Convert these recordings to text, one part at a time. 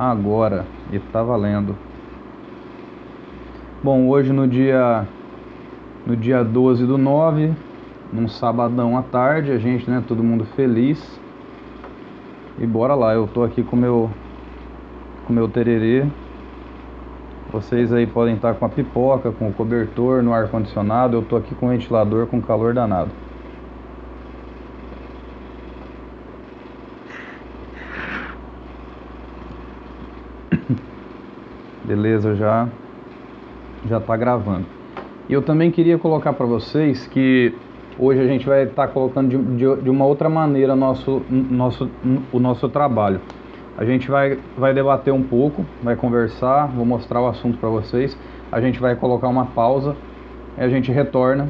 agora e tá valendo. Bom, hoje no dia no dia 12 do 9, num sabadão à tarde, a gente, né, todo mundo feliz. E bora lá, eu tô aqui com meu com meu tererê. Vocês aí podem estar com a pipoca, com o cobertor, no ar condicionado. Eu tô aqui com o ventilador com calor danado. Beleza, já já está gravando. E eu também queria colocar para vocês que hoje a gente vai estar tá colocando de, de, de, uma outra maneira nosso, nosso, o nosso trabalho. A gente vai, vai debater um pouco, vai conversar, vou mostrar o assunto para vocês. A gente vai colocar uma pausa, a gente retorna,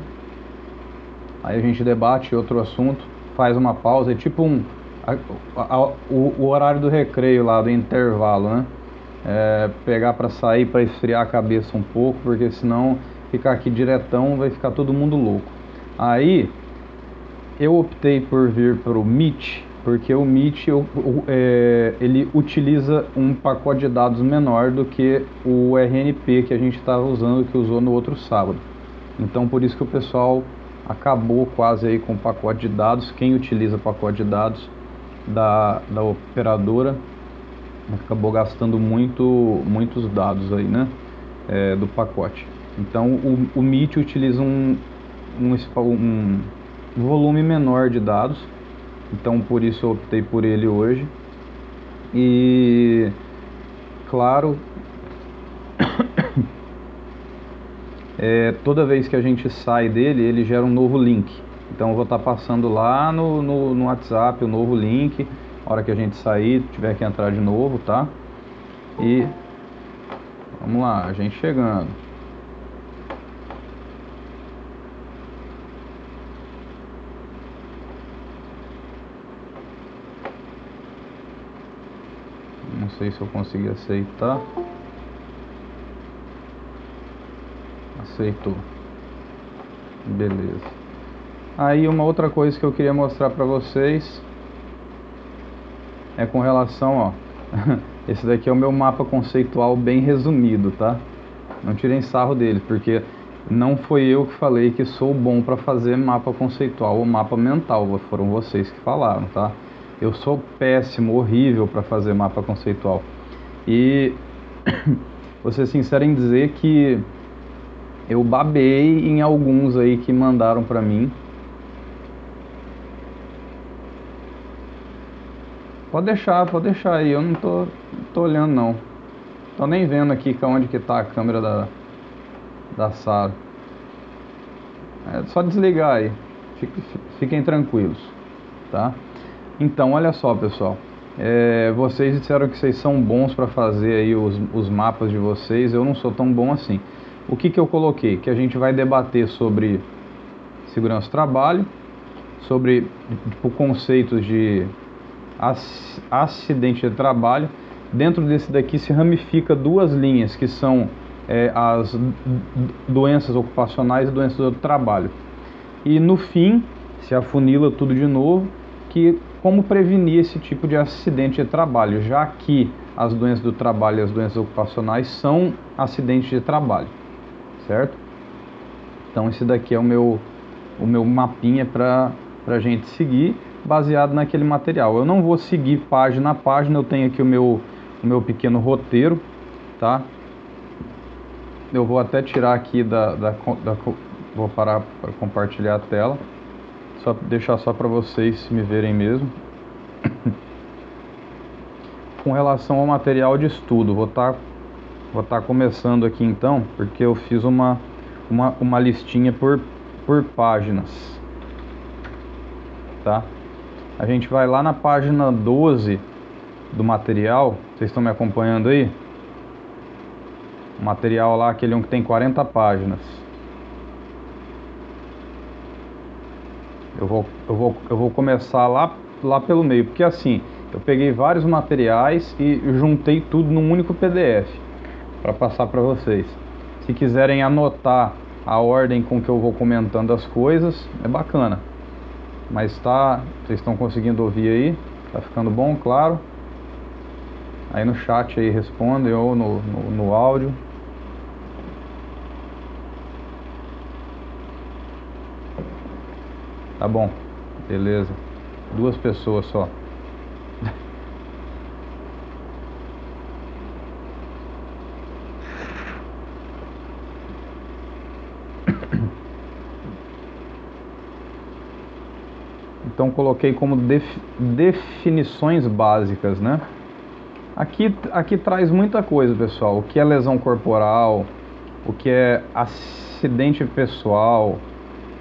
aí a gente debate outro assunto, faz uma pausa, é tipo um, a, a, o, o horário do recreio lá, do intervalo, né? É, pegar para sair, para esfriar a cabeça um pouco, porque senão ficar aqui diretão vai ficar todo mundo louco. Aí eu optei por vir para o Meet, porque o Meet eu, é, ele utiliza um pacote de dados menor do que o RNP que a gente estava usando, que usou no outro sábado. Então por isso que o pessoal acabou quase aí com o pacote de dados. Quem utiliza pacote de dados da, da operadora acabou gastando muito, muitos dados aí, né, é, do pacote. Então o, o utiliza um, um, um, volume menor de dados, então por isso eu optei por ele hoje. E claro, é, toda vez que a gente sai dele, ele gera um novo link. Então eu vou estar passando lá no, no, no WhatsApp o novo link hora que a gente sair, tiver que entrar de novo, tá? E vamos lá, a gente chegando. Não sei se eu consegui aceitar. Aceitou. Beleza. Aí uma outra coisa que eu queria mostrar para vocês é com relação, ó, esse daqui é o meu mapa conceitual bem resumido, tá? Não tirem sarro dele, porque não foi eu que falei que sou bom para fazer mapa conceitual ou mapa mental, foram vocês que falaram, tá? Eu sou péssimo, horrível para fazer mapa conceitual. E vou ser sincero em dizer que eu babei em alguns aí que mandaram para mim Pode deixar, pode deixar aí. Eu não tô, tô olhando não. Tô nem vendo aqui onde que tá a câmera da, da Sara. É só desligar aí. Fiquem, fiquem tranquilos, tá? Então, olha só, pessoal. É, vocês disseram que vocês são bons para fazer aí os, os mapas de vocês. Eu não sou tão bom assim. O que, que eu coloquei? Que a gente vai debater sobre segurança do trabalho, sobre tipo, conceitos de acidente de trabalho. Dentro desse daqui se ramifica duas linhas, que são é, as doenças ocupacionais e doenças do trabalho. E no fim, se afunila tudo de novo, que como prevenir esse tipo de acidente de trabalho, já que as doenças do trabalho e as doenças ocupacionais são acidentes de trabalho, certo? Então esse daqui é o meu, o meu mapinha para a gente seguir baseado naquele material. Eu não vou seguir página a página, eu tenho aqui o meu, o meu pequeno roteiro, tá? Eu vou até tirar aqui da, da, da vou parar para compartilhar a tela, só deixar só para vocês me verem mesmo. Com relação ao material de estudo, vou estar tá, vou tá começando aqui então, porque eu fiz uma, uma, uma listinha por, por páginas, tá? A gente vai lá na página 12 do material. Vocês estão me acompanhando aí? O material lá, aquele um que tem 40 páginas. Eu vou, eu vou, eu vou começar lá, lá pelo meio, porque assim, eu peguei vários materiais e juntei tudo num único PDF para passar para vocês. Se quiserem anotar a ordem com que eu vou comentando as coisas, é bacana. Mas tá, vocês estão conseguindo ouvir aí? Tá ficando bom, claro? Aí no chat aí respondem ou no, no, no áudio. Tá bom, beleza. Duas pessoas só. Então coloquei como def, definições básicas, né? Aqui, aqui traz muita coisa, pessoal. O que é lesão corporal, o que é acidente pessoal,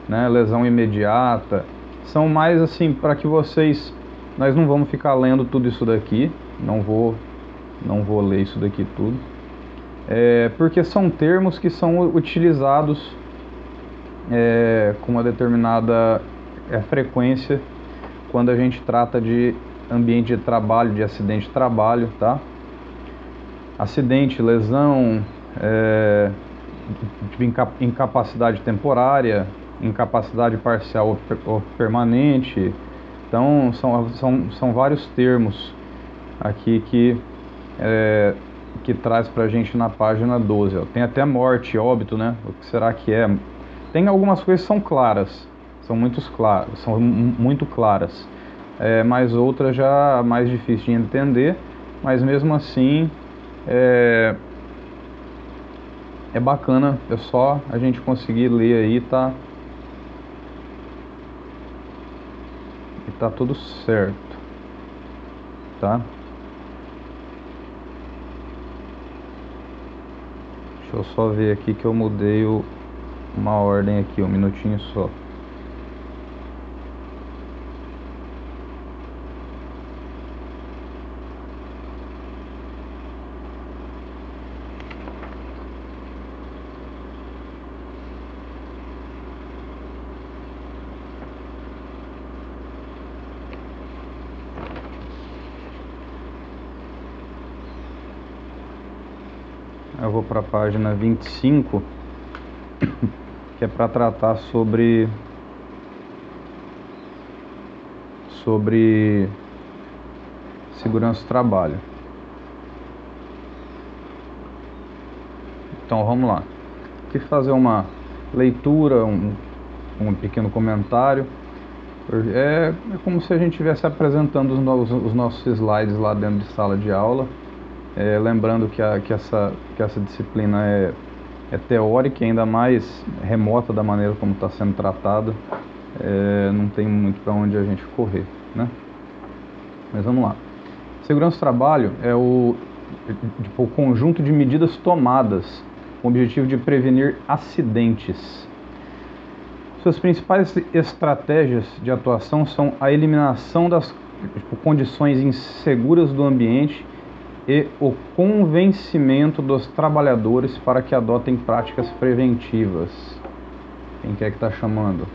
né? lesão imediata. São mais assim para que vocês. Nós não vamos ficar lendo tudo isso daqui. Não vou, não vou ler isso daqui tudo. É, porque são termos que são utilizados é, com uma determinada é frequência quando a gente trata de ambiente de trabalho, de acidente de trabalho, tá? Acidente, lesão, é, incapacidade temporária, incapacidade parcial ou permanente. Então, são, são, são vários termos aqui que, é, que traz para a gente na página 12. Ó. Tem até morte, óbito, né? O que será que é? Tem algumas coisas que são claras, são, muitos clar, são muito claras, é, mas outras já mais difíceis de entender, mas mesmo assim é, é bacana, é só a gente conseguir ler aí, tá? E tá tudo certo, tá? Deixa eu só ver aqui que eu mudei o, uma ordem aqui, um minutinho só. Eu vou para a página 25, que é para tratar sobre sobre segurança do trabalho. Então vamos lá. Aqui fazer uma leitura, um, um pequeno comentário. É, é, como se a gente estivesse apresentando os, novos, os nossos slides lá dentro de sala de aula. É, lembrando que, a, que, essa, que essa disciplina é, é teórica e ainda mais remota da maneira como está sendo tratada, é, não tem muito para onde a gente correr. Né? Mas vamos lá. Segurança do trabalho é o, tipo, o conjunto de medidas tomadas com o objetivo de prevenir acidentes. Suas principais estratégias de atuação são a eliminação das tipo, condições inseguras do ambiente e o convencimento dos trabalhadores para que adotem práticas preventivas. Quem quer que está chamando?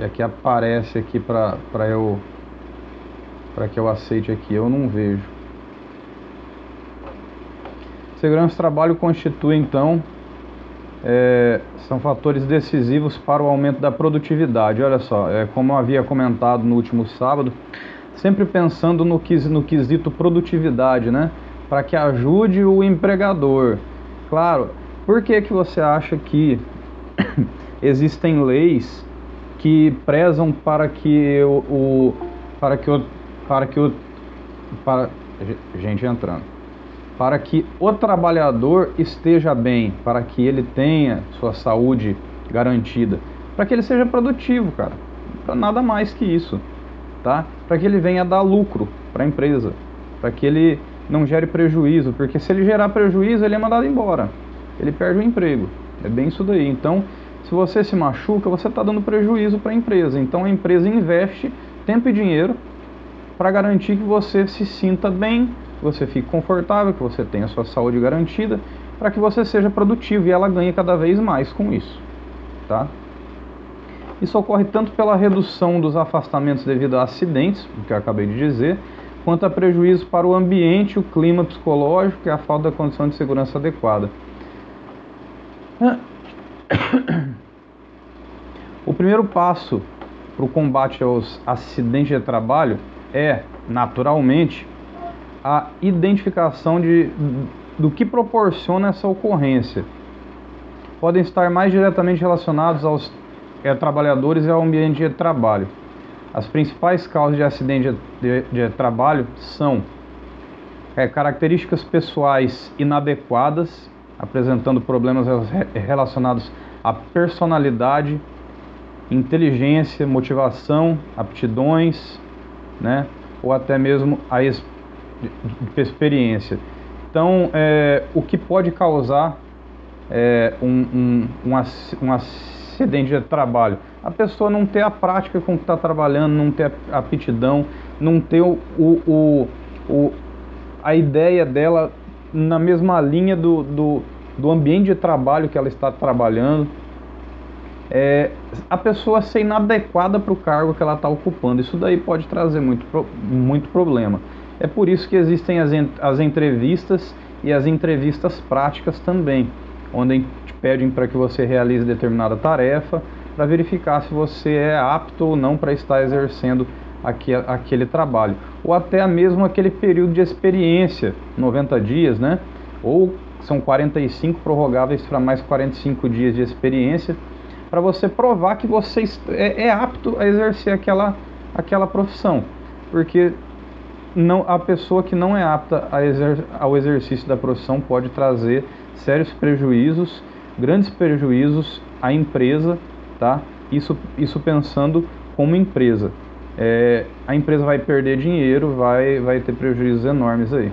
E aqui aparece aqui para eu para que eu aceite aqui, eu não vejo. Segurança do trabalho constitui então é, são fatores decisivos para o aumento da produtividade. Olha só, é, como eu havia comentado no último sábado, sempre pensando no, no quesito produtividade, né? Para que ajude o empregador. Claro, por que, que você acha que existem leis que prezam para que o, para que o para que o para gente entrando para que o trabalhador esteja bem, para que ele tenha sua saúde garantida, para que ele seja produtivo, cara. Para nada mais que isso, tá? Para que ele venha dar lucro para a empresa, para que ele não gere prejuízo, porque se ele gerar prejuízo, ele é mandado embora. Ele perde o emprego. É bem isso daí. Então, se você se machuca, você está dando prejuízo para a empresa. Então, a empresa investe tempo e dinheiro para garantir que você se sinta bem, que você fique confortável, que você tenha sua saúde garantida, para que você seja produtivo e ela ganhe cada vez mais com isso, tá? Isso ocorre tanto pela redução dos afastamentos devido a acidentes, o que eu acabei de dizer, quanto a prejuízo para o ambiente, o clima psicológico e a falta da condição de segurança adequada. O primeiro passo para o combate aos acidentes de trabalho é, naturalmente, a identificação de, do que proporciona essa ocorrência. Podem estar mais diretamente relacionados aos é, trabalhadores e ao ambiente de trabalho. As principais causas de acidente de, de, de trabalho são é, características pessoais inadequadas, apresentando problemas relacionados à personalidade, inteligência, motivação, aptidões, né? ou até mesmo a experiência. Então, é, o que pode causar é, um, um, um, um acidente de trabalho? A pessoa não ter a prática com que está trabalhando, não ter a aptidão, não ter o, o, o, a ideia dela na mesma linha do, do, do ambiente de trabalho que ela está trabalhando é, a pessoa ser inadequada para o cargo que ela está ocupando. Isso daí pode trazer muito, muito problema. É por isso que existem as, as entrevistas e as entrevistas práticas também, onde te pedem para que você realize determinada tarefa para verificar se você é apto ou não para estar exercendo aquele, aquele trabalho. Ou até mesmo aquele período de experiência, 90 dias, né? Ou são 45 prorrogáveis para mais 45 dias de experiência para você provar que você é, é, apto a exercer aquela, aquela profissão. Porque não, a pessoa que não é apta exer, ao exercício da profissão pode trazer sérios prejuízos, grandes prejuízos à empresa, tá? Isso, isso pensando como empresa. É, a empresa vai perder dinheiro, vai, vai ter prejuízos enormes aí.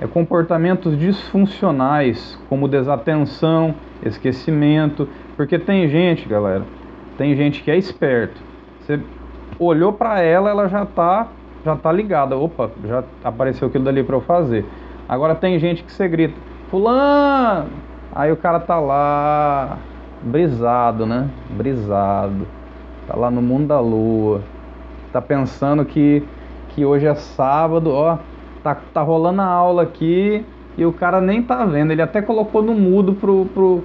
É, comportamentos disfuncionais, como desatenção, esquecimento, porque tem gente, galera, tem gente que é esperto. Você olhou para ela, ela já tá, já tá ligada. Opa, já apareceu aquilo dali para eu fazer. Agora tem gente que você grita, fulano, aí o cara tá lá brisado, né? Brisado. Tá lá no mundo da lua. Tá pensando que que hoje é sábado, ó, tá, tá rolando a aula aqui e o cara nem tá vendo. Ele até colocou no mudo pro, pro,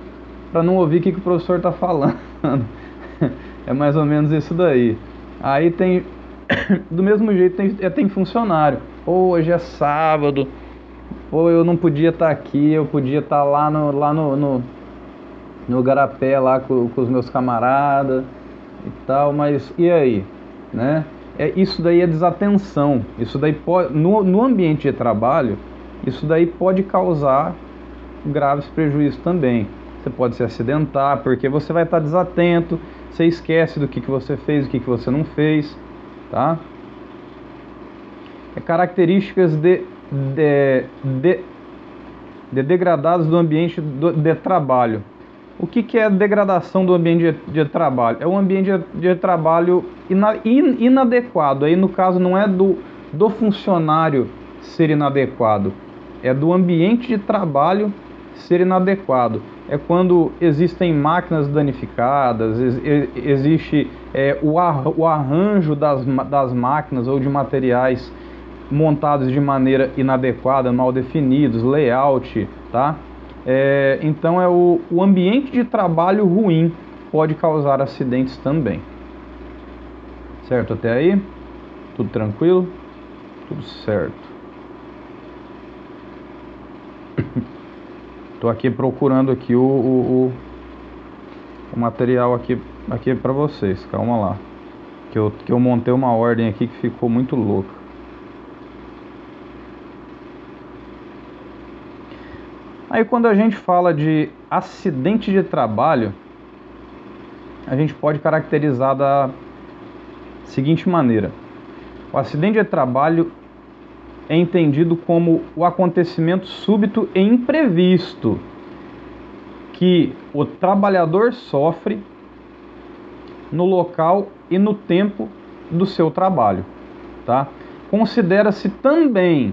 para não ouvir o que, que o professor está falando. é mais ou menos isso daí. Aí tem, do mesmo jeito, tem, é, tem funcionário. Pô, hoje é sábado. Pô, eu não podia estar tá aqui, eu podia estar tá lá no, lá no, no, no Garapé, lá com, com os meus camaradas e tal, mas e aí? Né? É, isso daí é desatenção. Isso daí pode, no, no ambiente de trabalho, isso daí pode causar graves prejuízos também você pode se acidentar, porque você vai estar desatento, você esquece do que, que você fez, do que, que você não fez, tá? É características de, de, de, de degradados do ambiente de trabalho. O que, que é degradação do ambiente de, de trabalho? É um ambiente de, de trabalho ina, in, inadequado. Aí, no caso, não é do, do funcionário ser inadequado, é do ambiente de trabalho ser inadequado é quando existem máquinas danificadas, existe é, o, o arranjo das, das máquinas ou de materiais montados de maneira inadequada, mal definidos, layout, tá? É, então é o, o ambiente de trabalho ruim pode causar acidentes também. Certo até aí? Tudo tranquilo? Tudo certo. Tô aqui procurando aqui o, o, o material aqui, aqui para vocês. Calma lá. Que eu, que eu montei uma ordem aqui que ficou muito louca. Aí quando a gente fala de acidente de trabalho, a gente pode caracterizar da seguinte maneira. O acidente de trabalho é entendido como o acontecimento súbito e imprevisto que o trabalhador sofre no local e no tempo do seu trabalho, tá? Considera-se também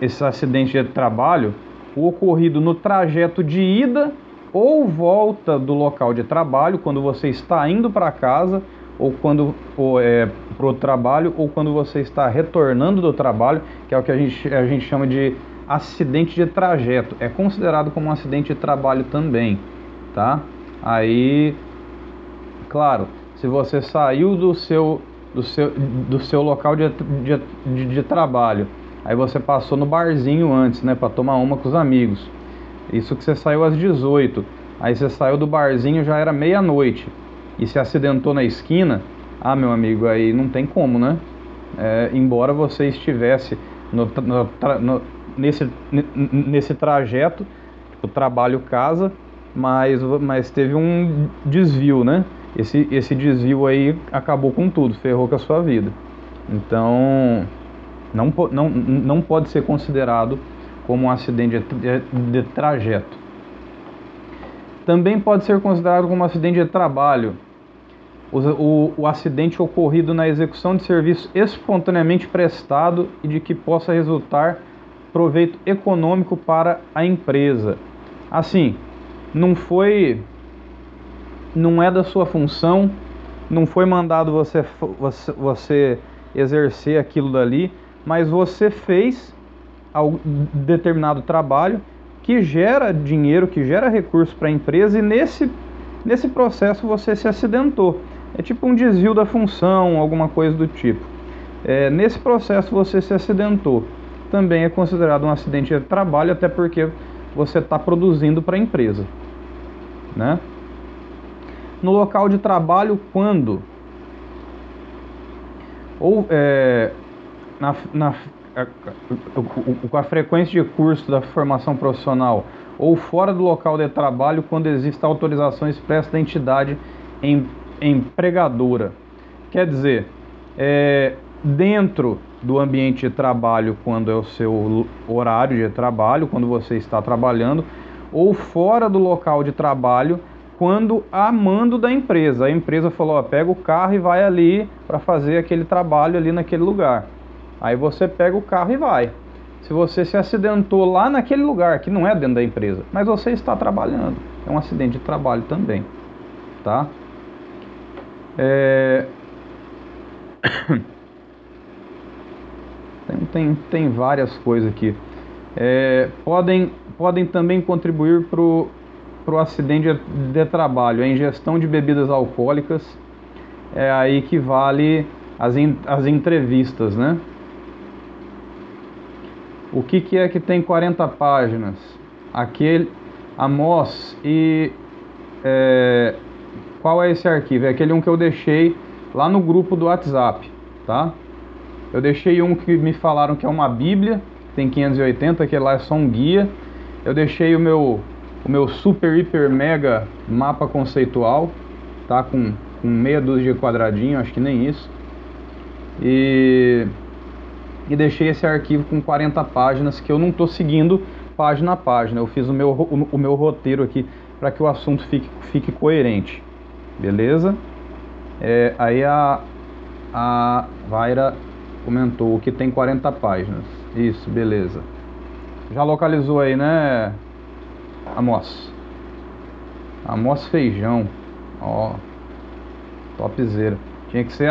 esse acidente de trabalho o ocorrido no trajeto de ida ou volta do local de trabalho, quando você está indo para casa ou quando ou, é, para o trabalho ou quando você está retornando do trabalho, que é o que a gente, a gente chama de acidente de trajeto. É considerado como um acidente de trabalho também, tá? Aí, claro, se você saiu do seu, do seu, do seu local de, de, de, de trabalho, aí você passou no barzinho antes, né, para tomar uma com os amigos. Isso que você saiu às 18. Aí você saiu do barzinho já era meia-noite e se acidentou na esquina, ah, meu amigo, aí não tem como, né? É, embora você estivesse no, no, no, nesse, nesse trajeto, tipo, trabalho-casa, mas, mas teve um desvio, né? Esse, esse desvio aí acabou com tudo, ferrou com a sua vida. Então, não, não, não pode ser considerado como um acidente de, de, de trajeto. Também pode ser considerado como um acidente de trabalho o, o, o, acidente ocorrido na execução de serviço espontaneamente prestado e de que possa resultar proveito econômico para a empresa. Assim, não foi, não é da sua função, não foi mandado você, você, você exercer aquilo dali, mas você fez determinado trabalho que gera dinheiro, que gera recurso para a empresa e nesse, nesse processo você se acidentou. É tipo um desvio da função, alguma coisa do tipo. É, nesse processo você se acidentou. Também é considerado um acidente de trabalho, até porque você está produzindo para a empresa. Né? No local de trabalho, quando? Ou é, na, na, com a frequência de curso da formação profissional ou fora do local de trabalho quando existe autorização expressa da entidade em, empregadora. Quer dizer, é, dentro do ambiente de trabalho, quando é o seu horário de trabalho, quando você está trabalhando, ou fora do local de trabalho, quando a mando da empresa. A empresa falou: ó, pega o carro e vai ali para fazer aquele trabalho ali naquele lugar. Aí você pega o carro e vai. Se você se acidentou lá naquele lugar, que não é dentro da empresa, mas você está trabalhando, é um acidente de trabalho também, tá? É... Tem, tem, tem várias coisas aqui. É, podem, podem também contribuir para o acidente de, trabalho, a ingestão de bebidas alcoólicas, é aí que vale as, in, as entrevistas, né? O que, que é que tem 40 páginas? Aquele Amos e é, qual é esse arquivo? É aquele um que eu deixei lá no grupo do WhatsApp, tá? Eu deixei um que me falaram que é uma Bíblia, tem 580, que lá é só um guia. Eu deixei o meu o meu super hiper mega mapa conceitual, tá com, com meia dúzia de quadradinho, acho que nem isso. E e deixei esse arquivo com 40 páginas que eu não estou seguindo página a página. Eu fiz o meu, o, o meu roteiro aqui para que o assunto fique, fique coerente. Beleza? É, aí a, a Vaira comentou que tem 40 páginas. Isso, beleza. Já localizou aí, né, Amos? Amos Feijão. Ó, topzera. Tinha que ser,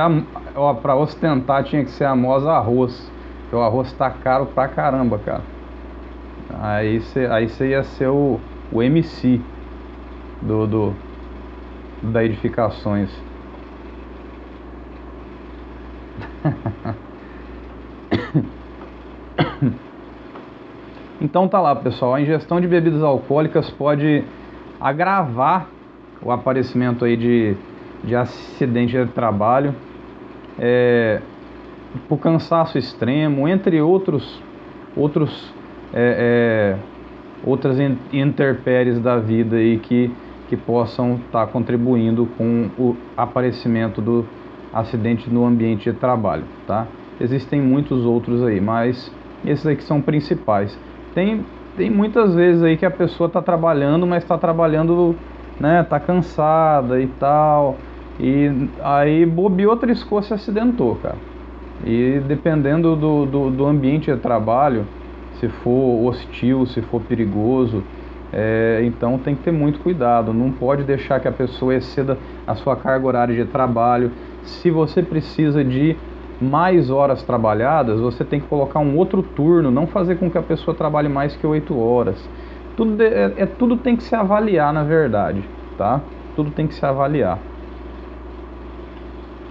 ó, pra ostentar tinha que ser Amos Arroz. Porque o arroz tá caro pra caramba, cara. Aí você aí ia ser o, o MC do, do da edificações. Então tá lá, pessoal. A ingestão de bebidas alcoólicas pode agravar o aparecimento aí de, de acidente de trabalho. É, por cansaço extremo, entre outros, outros, é, é, outras interpéries da vida aí que, que possam estar tá contribuindo com o aparecimento do acidente no ambiente de trabalho, tá? Existem muitos outros aí, mas esses aqui são principais. Tem, tem muitas vezes aí que a pessoa está trabalhando, mas está trabalhando, né, tá cansada e tal, e aí bobeou, triscou, se acidentou, cara. E dependendo do, do, do ambiente de trabalho, se for hostil, se for perigoso, é, então tem que ter muito cuidado. Não pode deixar que a pessoa exceda a sua carga horária de trabalho. Se você precisa de mais horas trabalhadas, você tem que colocar um outro turno, não fazer com que a pessoa trabalhe mais que oito horas. Tudo, é, é, tudo tem que se avaliar, na verdade, tá? Tudo tem que se avaliar.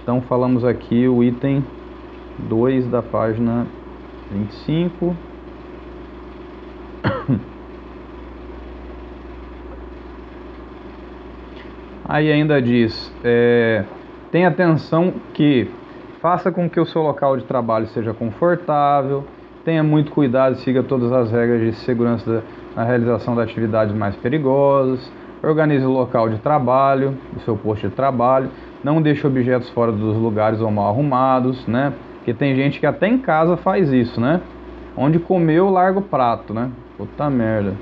Então falamos aqui o item 2 da página 25. Aí ainda diz, é, tenha atenção que faça com que o seu local de trabalho seja confortável, tenha muito cuidado e siga todas as regras de segurança na realização das atividades mais perigosas, organize o local de trabalho, o seu posto de trabalho, não deixe objetos fora dos lugares ou mal arrumados, né? Porque tem gente que até em casa faz isso, né? Onde comeu, larga o prato, né? Puta merda.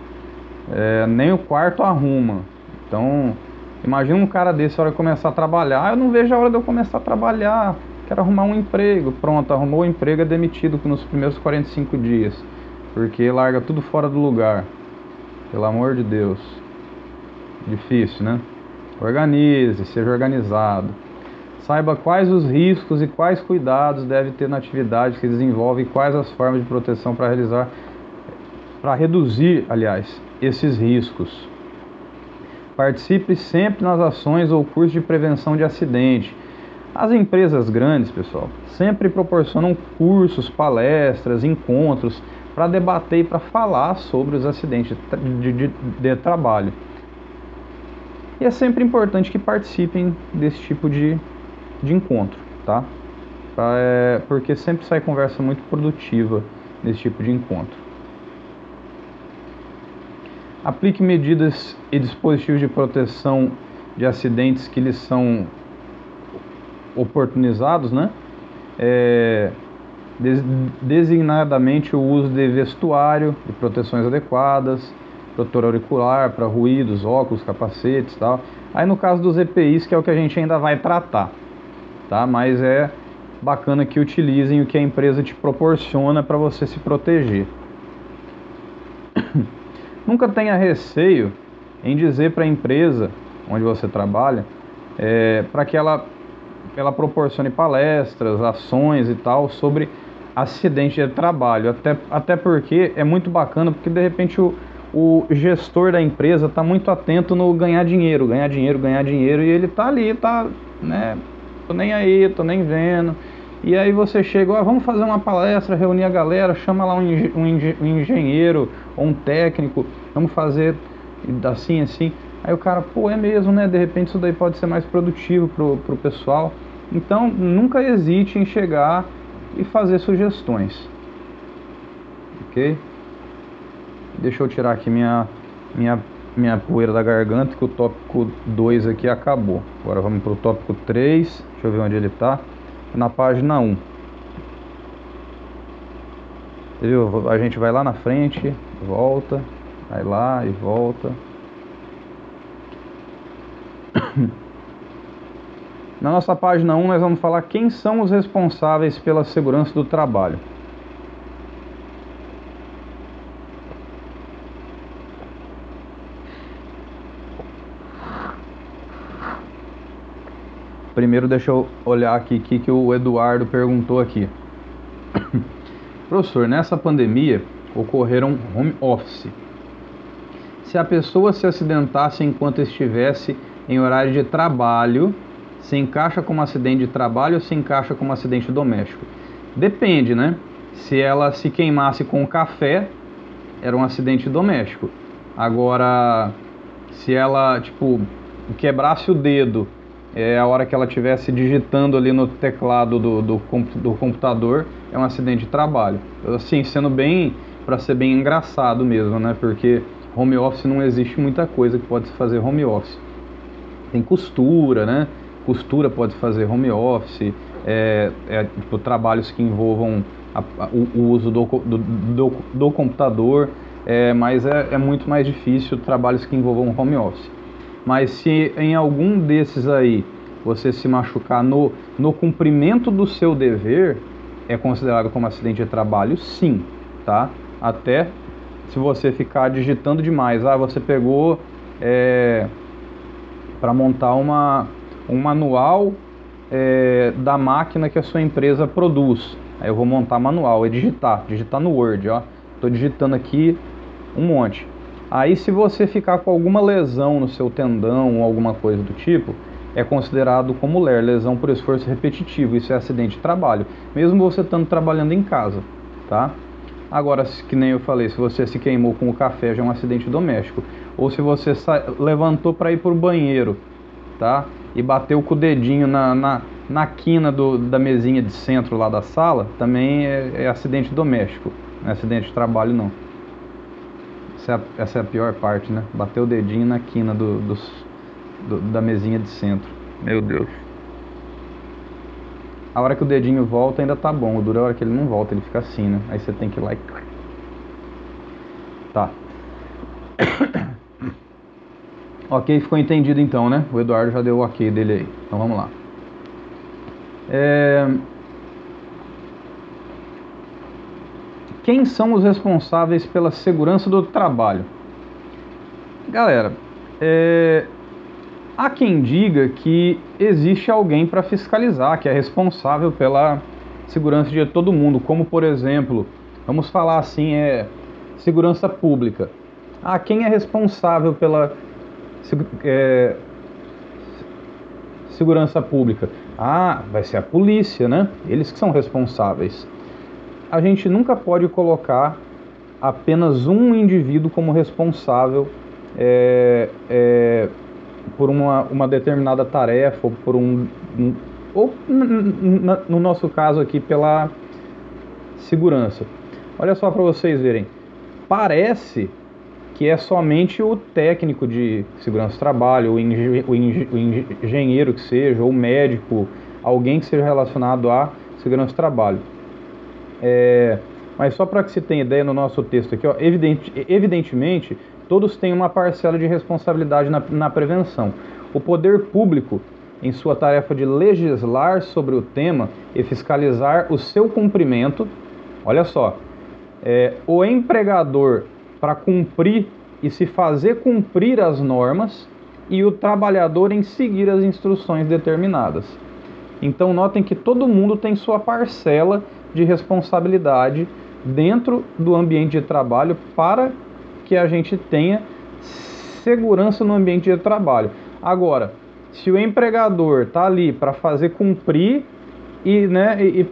É, nem o quarto arruma. Então, imagina um cara desse a hora de começar a trabalhar. Eu não vejo a hora de eu começar a trabalhar. Quero arrumar um emprego. Pronto, arrumou o emprego, é demitido nos primeiros 45 dias. Porque larga tudo fora do lugar. Pelo amor de Deus. Difícil, né? Organize, seja organizado. Saiba quais os riscos e quais cuidados deve ter na atividade que desenvolve e quais as formas de proteção para realizar, para reduzir, aliás, esses riscos. Participe sempre nas ações ou cursos de prevenção de acidente. As empresas grandes, pessoal, sempre proporcionam cursos, palestras, encontros para debater e para falar sobre os acidentes de, de, de trabalho. E é sempre importante que participem desse tipo de, de encontro, tá? É, porque sempre sai conversa muito produtiva nesse tipo de encontro. Aplique medidas e dispositivos de proteção de acidentes que lhes são oportunizados, né? É, designadamente o uso de vestuário, de proteções adequadas, protetor auricular para ruídos, óculos, capacetes tal. Aí no caso dos EPIs, que é o que a gente ainda vai tratar, tá? Mas é bacana que utilizem o que a empresa te proporciona para você se proteger. Nunca tenha receio em dizer para a empresa onde você trabalha, é, para que ela, ela proporcione palestras, ações e tal sobre acidente de trabalho. Até, até porque é muito bacana, porque de repente o, o gestor da empresa está muito atento no ganhar dinheiro, ganhar dinheiro, ganhar dinheiro, e ele está ali, tá, né, tô nem aí, tô nem vendo. E aí você chega, ah, vamos fazer uma palestra, reunir a galera, chama lá um engenheiro ou um técnico, vamos fazer assim, assim. Aí o cara, pô, é mesmo, né? De repente isso daí pode ser mais produtivo pro, pro pessoal. Então, nunca hesite em chegar e fazer sugestões. Ok? Deixa eu tirar aqui minha, minha, minha poeira da garganta, que o tópico 2 aqui acabou. Agora vamos para o tópico 3. Deixa eu ver onde ele está. Na página 1. A gente vai lá na frente, volta, vai lá e volta. Na nossa página 1 nós vamos falar quem são os responsáveis pela segurança do trabalho. Primeiro deixa eu olhar aqui o que, que o Eduardo perguntou aqui. Professor, nessa pandemia ocorreram home office. Se a pessoa se acidentasse enquanto estivesse em horário de trabalho, se encaixa como acidente de trabalho ou se encaixa como acidente doméstico? Depende, né? Se ela se queimasse com café, era um acidente doméstico. Agora, se ela, tipo, quebrasse o dedo é a hora que ela estivesse digitando ali no teclado do, do, do, computador, é um acidente de trabalho. Assim, sendo bem, para ser bem engraçado mesmo, né? Porque home office não existe muita coisa que pode se fazer home office. Tem costura, né? Costura pode fazer home office, é, é tipo, trabalhos que envolvam a, a, o, o, uso do, do, do computador, é, mas é, é muito mais difícil trabalhos que envolvam home office. Mas se em algum desses aí você se machucar no, no cumprimento do seu dever, é considerado como acidente de trabalho, sim, tá? Até se você ficar digitando demais, ah, você pegou é, para montar uma, um manual é, da máquina que a sua empresa produz. Aí eu vou montar manual, é digitar, digitar no Word, ó. Estou digitando aqui um monte. Aí se você ficar com alguma lesão no seu tendão ou alguma coisa do tipo, é considerado como LER, lesão por esforço repetitivo. Isso é acidente de trabalho, mesmo você estando trabalhando em casa, tá? Agora, que nem eu falei, se você se queimou com o café, já é um acidente doméstico. Ou se você levantou para ir para o banheiro, tá? E bateu com o dedinho na, na, na quina do, da mesinha de centro lá da sala, também é, é acidente doméstico. Não é acidente de trabalho, não. Essa é, a, essa é a pior parte, né? Bater o dedinho na quina do, dos, do, da mesinha de centro. Meu Deus. A hora que o dedinho volta ainda tá bom. O duro é a hora que ele não volta, ele fica assim, né? Aí você tem que ir lá e. Tá. ok, ficou entendido então, né? O Eduardo já deu o ok dele aí. Então vamos lá. É... Quem são os responsáveis pela segurança do trabalho? Galera, é, há quem diga que existe alguém para fiscalizar, que é responsável pela segurança de todo mundo, como por exemplo, vamos falar assim, é segurança pública. Ah, quem é responsável pela é, segurança pública? Ah, vai ser a polícia, né? Eles que são responsáveis a gente nunca pode colocar apenas um indivíduo como responsável é, é, por uma, uma determinada tarefa ou por um, um ou no nosso caso aqui pela segurança. Olha só para vocês verem, parece que é somente o técnico de segurança do trabalho, o, engen o engenheiro que seja, ou o médico, alguém que seja relacionado à segurança do trabalho. É, mas só para que se tenha ideia no nosso texto aqui, ó, evidente, evidentemente, todos têm uma parcela de responsabilidade na, na prevenção. O poder público, em sua tarefa de legislar sobre o tema e fiscalizar o seu cumprimento, olha só, é, o empregador para cumprir e se fazer cumprir as normas e o trabalhador em seguir as instruções determinadas. Então notem que todo mundo tem sua parcela de responsabilidade dentro do ambiente de trabalho para que a gente tenha segurança no ambiente de trabalho. Agora, se o empregador está ali para fazer cumprir e, né, e,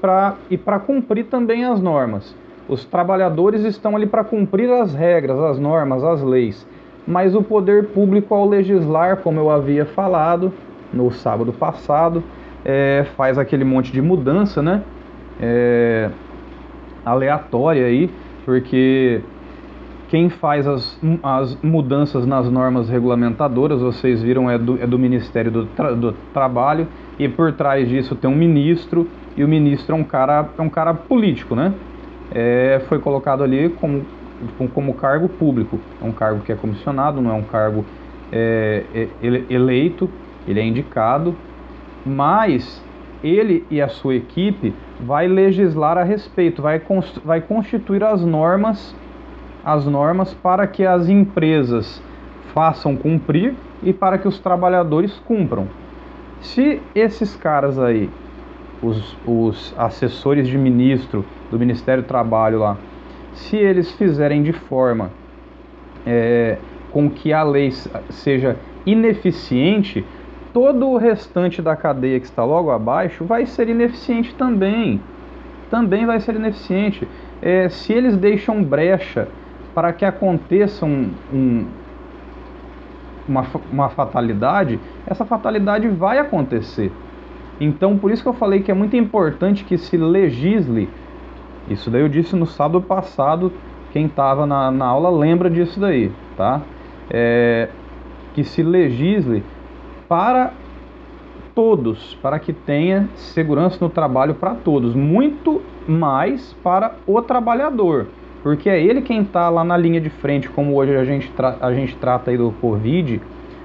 e para cumprir também as normas, os trabalhadores estão ali para cumprir as regras, as normas, as leis. Mas o poder público, ao legislar, como eu havia falado no sábado passado, é, faz aquele monte de mudança, né? é, aleatória aí, porque quem faz as, as mudanças nas normas regulamentadoras, vocês viram, é do, é do Ministério do, Tra, do Trabalho, e por trás disso tem um ministro, e o ministro é um cara, é um cara político, né? É, foi colocado ali como, como cargo público. É um cargo que é comissionado, não é um cargo é, é eleito, ele é indicado, mas ele e a sua equipe vai legislar a respeito, vai, vai constituir as normas, as normas para que as empresas façam cumprir e para que os trabalhadores cumpram. Se esses caras aí, os, os assessores de ministro do Ministério do Trabalho lá, se eles fizerem de forma é, com que a lei seja ineficiente, todo o restante da cadeia que está logo abaixo vai ser ineficiente também. Também vai ser ineficiente. É, se eles deixam brecha para que aconteça um, um, uma, uma fatalidade, essa fatalidade vai acontecer. Então, por isso que eu falei que é muito importante que se legisle. Isso daí eu disse no sábado passado. Quem estava na, na aula lembra disso daí, tá? É, que se legisle para todos, para que tenha segurança no trabalho para todos, muito mais para o trabalhador, porque é ele quem está lá na linha de frente, como hoje a gente, a gente trata aí do Covid.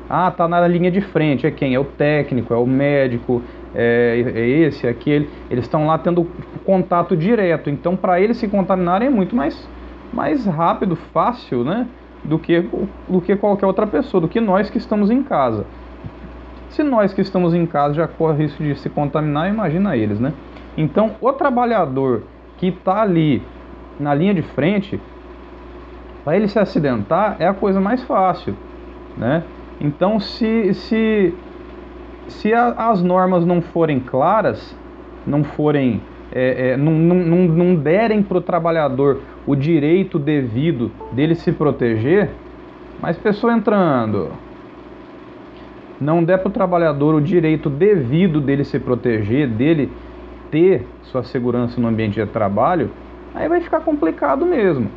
Ah, tá na linha de frente, é quem? É o técnico, é o médico, é, é esse, é aquele. Eles estão lá tendo contato direto, então para eles se contaminarem é muito mais, mais rápido, fácil, né? Do que, do que qualquer outra pessoa, do que nós que estamos em casa. Se nós que estamos em casa já corre risco de se contaminar, imagina eles, né? Então, o trabalhador que está ali na linha de frente, para ele se acidentar é a coisa mais fácil, né? Então, se, se se a, as normas não forem claras, não forem, é, é, não, não, não derem para o trabalhador o direito devido dele se proteger, mas pessoa entrando, não der para o trabalhador o direito devido dele se proteger, dele ter sua segurança no ambiente de trabalho, aí vai ficar complicado mesmo.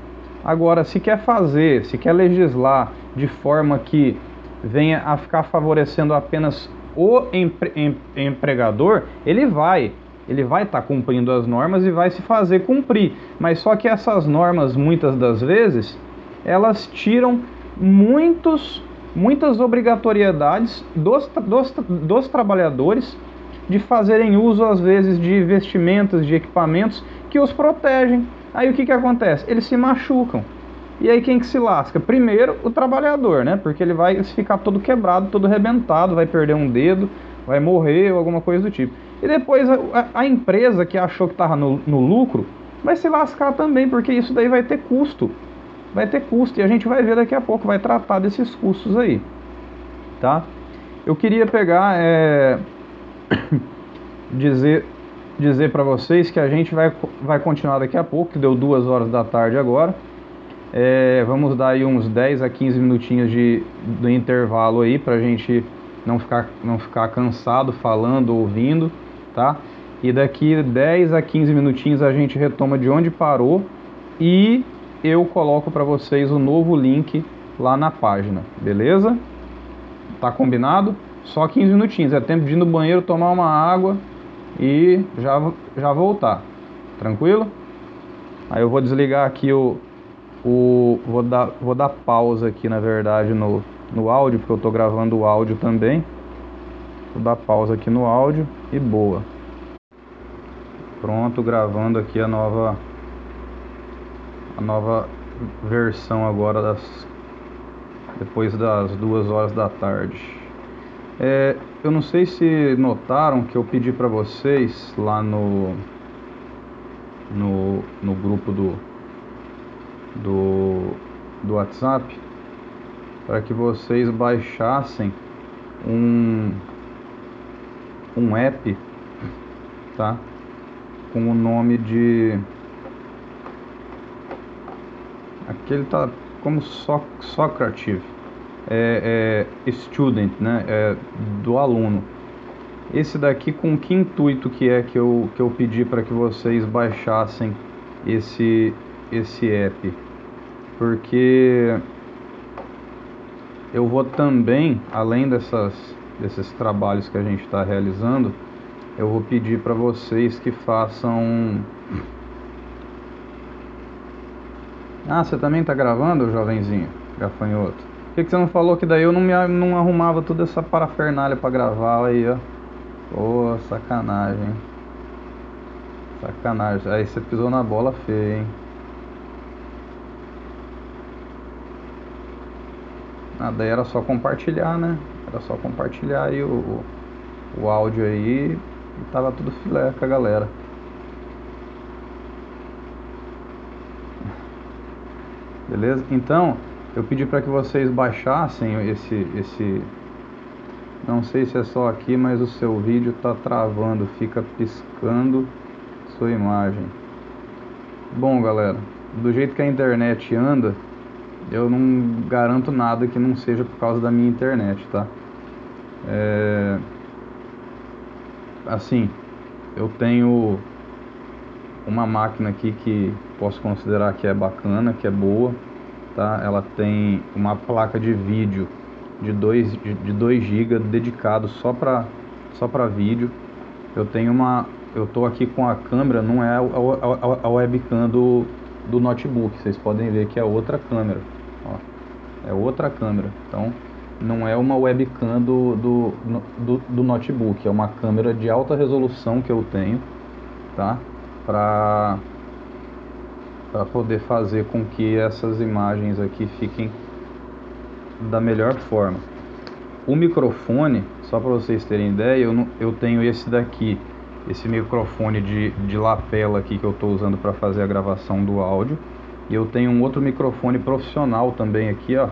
Agora, se quer fazer, se quer legislar de forma que venha a ficar favorecendo apenas o empre empregador, ele vai, ele vai estar tá cumprindo as normas e vai se fazer cumprir. Mas só que essas normas, muitas das vezes, elas tiram muitos, muitas obrigatoriedades dos, dos, dos trabalhadores de fazerem uso, às vezes, de vestimentas, de equipamentos que os protegem. Aí o que, que acontece? Eles se machucam. E aí quem que se lasca? Primeiro o trabalhador, né? Porque ele vai ficar todo quebrado, todo arrebentado, vai perder um dedo, vai morrer ou alguma coisa do tipo. E depois a, a empresa que achou que estava no, no lucro vai se lascar também, porque isso daí vai ter custo. Vai ter custo e a gente vai ver daqui a pouco, vai tratar desses custos aí. Tá? Eu queria pegar, é, dizer dizer para vocês que a gente vai, vai continuar daqui a pouco, que deu duas horas da tarde agora. É, vamos dar aí uns 10 a 15 minutinhos de, do intervalo aí para a gente não ficar, não ficar cansado falando, ouvindo, tá? E daqui 10 a 15 minutinhos a gente retoma de onde parou e eu coloco para vocês o novo link lá na página, beleza? Tá combinado? Só 15 minutinhos, é tempo de ir no banheiro tomar uma água e já, já voltar. Tranquilo? Aí eu vou desligar aqui o, o vou dar vou dar pausa aqui na verdade no, no áudio porque eu estou gravando o áudio também. Vou dar pausa aqui no áudio e boa. Pronto, gravando aqui a nova a nova versão agora das depois das duas horas da tarde. É, eu não sei se notaram que eu pedi para vocês lá no, no, no grupo do, do, do WhatsApp para que vocês baixassem um, um app tá? com o nome de aquele tá como so Socrative é, é, student, né, é, do aluno. Esse daqui com que intuito que é que eu, que eu pedi para que vocês baixassem esse, esse app? Porque eu vou também, além dessas, desses trabalhos que a gente está realizando, eu vou pedir para vocês que façam. Ah, você também está gravando, jovenzinho? Gafanhoto? Que, que você não falou que daí eu não, me, não arrumava toda essa parafernália pra gravar aí, ó? Pô, sacanagem. Sacanagem. Aí você pisou na bola feia, hein? Ah, daí era só compartilhar, né? Era só compartilhar aí o, o, o áudio aí e tava tudo filé com a galera. Beleza? Então, eu pedi para que vocês baixassem esse, esse. Não sei se é só aqui, mas o seu vídeo está travando, fica piscando sua imagem. Bom, galera, do jeito que a internet anda, eu não garanto nada que não seja por causa da minha internet, tá? É... Assim, eu tenho uma máquina aqui que posso considerar que é bacana, que é boa tá? Ela tem uma placa de vídeo de 2 de, de 2 GB dedicado só para só para vídeo. Eu tenho uma eu tô aqui com a câmera, não é a, a, a, webcam do, do notebook. Vocês podem ver que é outra câmera. Ó, é outra câmera. Então não é uma webcam do, do, do, do notebook, é uma câmera de alta resolução que eu tenho, tá? Para para poder fazer com que essas imagens aqui fiquem da melhor forma. O microfone, só para vocês terem ideia, eu, eu tenho esse daqui, esse microfone de, de lapela aqui que eu estou usando para fazer a gravação do áudio. E eu tenho um outro microfone profissional também aqui, ó,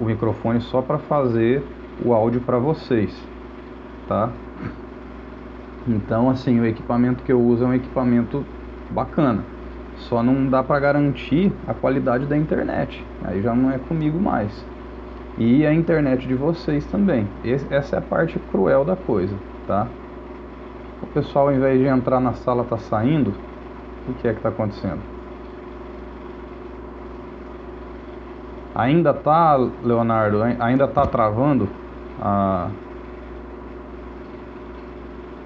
o microfone só para fazer o áudio para vocês, tá? Então, assim, o equipamento que eu uso é um equipamento bacana. Só não dá para garantir a qualidade da internet. Aí já não é comigo mais. E a internet de vocês também. Esse, essa é a parte cruel da coisa, tá? O pessoal, ao invés de entrar na sala, tá saindo. O que é que tá acontecendo? Ainda tá, Leonardo, ainda tá travando a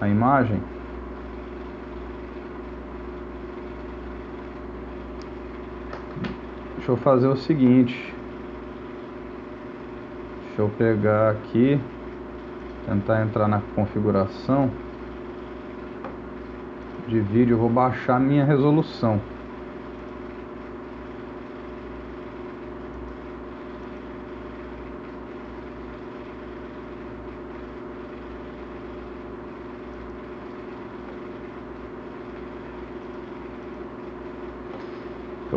a imagem. Deixa eu fazer o seguinte. Deixa eu pegar aqui, tentar entrar na configuração de vídeo, eu vou baixar minha resolução.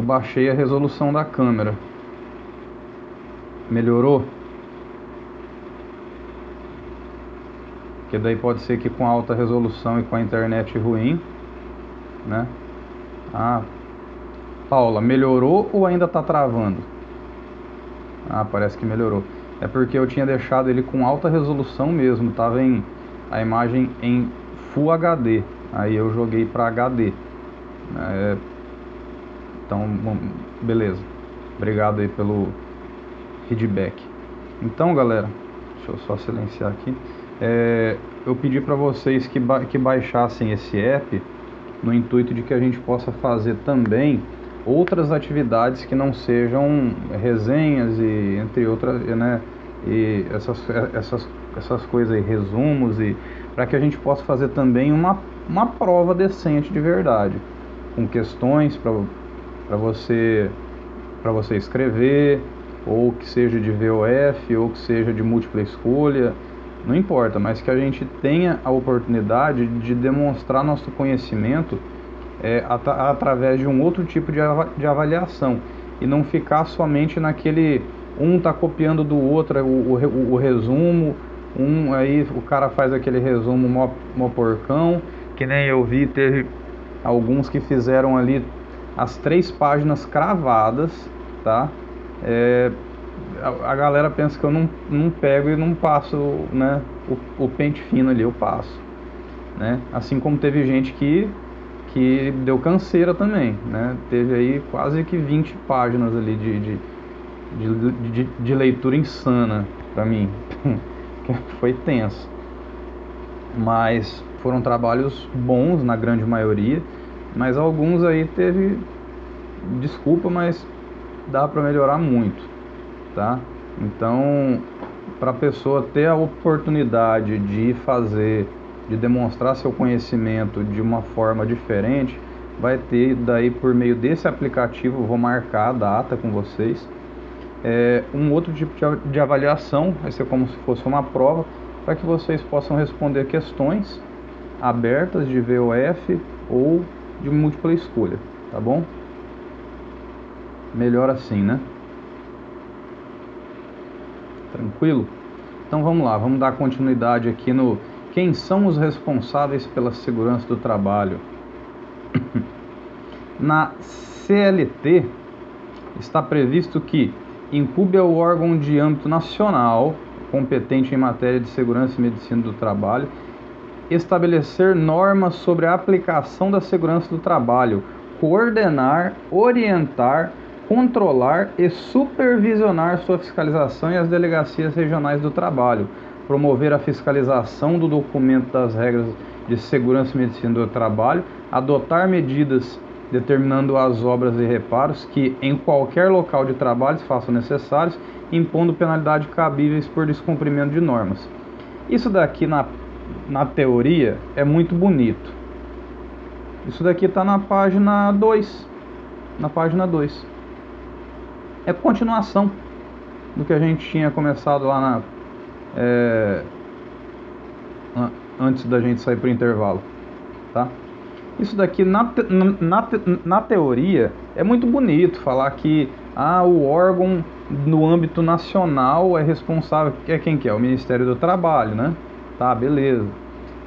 Eu baixei a resolução da câmera. Melhorou? Que daí pode ser que com alta resolução e com a internet ruim, né? Ah, Paula, melhorou ou ainda está travando? Ah, parece que melhorou. É porque eu tinha deixado ele com alta resolução mesmo, tava em a imagem em Full HD. Aí eu joguei para HD. É, então, beleza. Obrigado aí pelo feedback. Então, galera, deixa eu só silenciar aqui. É, eu pedi para vocês que, ba que baixassem esse app no intuito de que a gente possa fazer também outras atividades que não sejam resenhas e entre outras, né, e essas, essas, essas coisas aí, resumos e para que a gente possa fazer também uma, uma prova decente de verdade, com questões para para você para você escrever, ou que seja de VOF, ou que seja de múltipla escolha, não importa, mas que a gente tenha a oportunidade de demonstrar nosso conhecimento é, at através de um outro tipo de, av de avaliação. E não ficar somente naquele um tá copiando do outro o, o, o, resumo, um aí o cara faz aquele resumo mó, mó porcão, que nem eu vi, teve alguns que fizeram ali as três páginas cravadas, tá? É, a, a, galera pensa que eu não, não pego e não passo né, o, o pente fino ali, eu passo. Né? Assim como teve gente que, que deu canseira também, né? Teve aí quase que 20 páginas ali de, de, de, de, de leitura insana para mim. Foi tenso. Mas foram trabalhos bons na grande maioria mas alguns aí teve desculpa, mas dá para melhorar muito, tá? Então, para a pessoa ter a oportunidade de fazer, de demonstrar seu conhecimento de uma forma diferente, vai ter daí por meio desse aplicativo, vou marcar a data com vocês, é, um outro tipo de avaliação, vai ser como se fosse uma prova, para que vocês possam responder questões abertas de VOF ou de múltipla escolha, tá bom? Melhor assim, né? Tranquilo? Então vamos lá, vamos dar continuidade aqui no quem são os responsáveis pela segurança do trabalho. Na CLT está previsto que incube ao órgão de âmbito nacional competente em matéria de segurança e medicina do trabalho estabelecer normas sobre a aplicação da segurança do trabalho, coordenar, orientar, controlar e supervisionar sua fiscalização e as delegacias regionais do trabalho, promover a fiscalização do documento das regras de segurança e medicina do trabalho, adotar medidas determinando as obras e reparos que em qualquer local de trabalho se façam necessários, impondo penalidade cabíveis por descumprimento de normas. Isso daqui na na teoria é muito bonito. Isso daqui está na página 2. Na página 2. É continuação do que a gente tinha começado lá na. É, antes da gente sair para o intervalo. Tá? Isso daqui na, na, na teoria é muito bonito falar que ah, o órgão no âmbito nacional é responsável, é quem que é? O Ministério do Trabalho, né? Tá, beleza.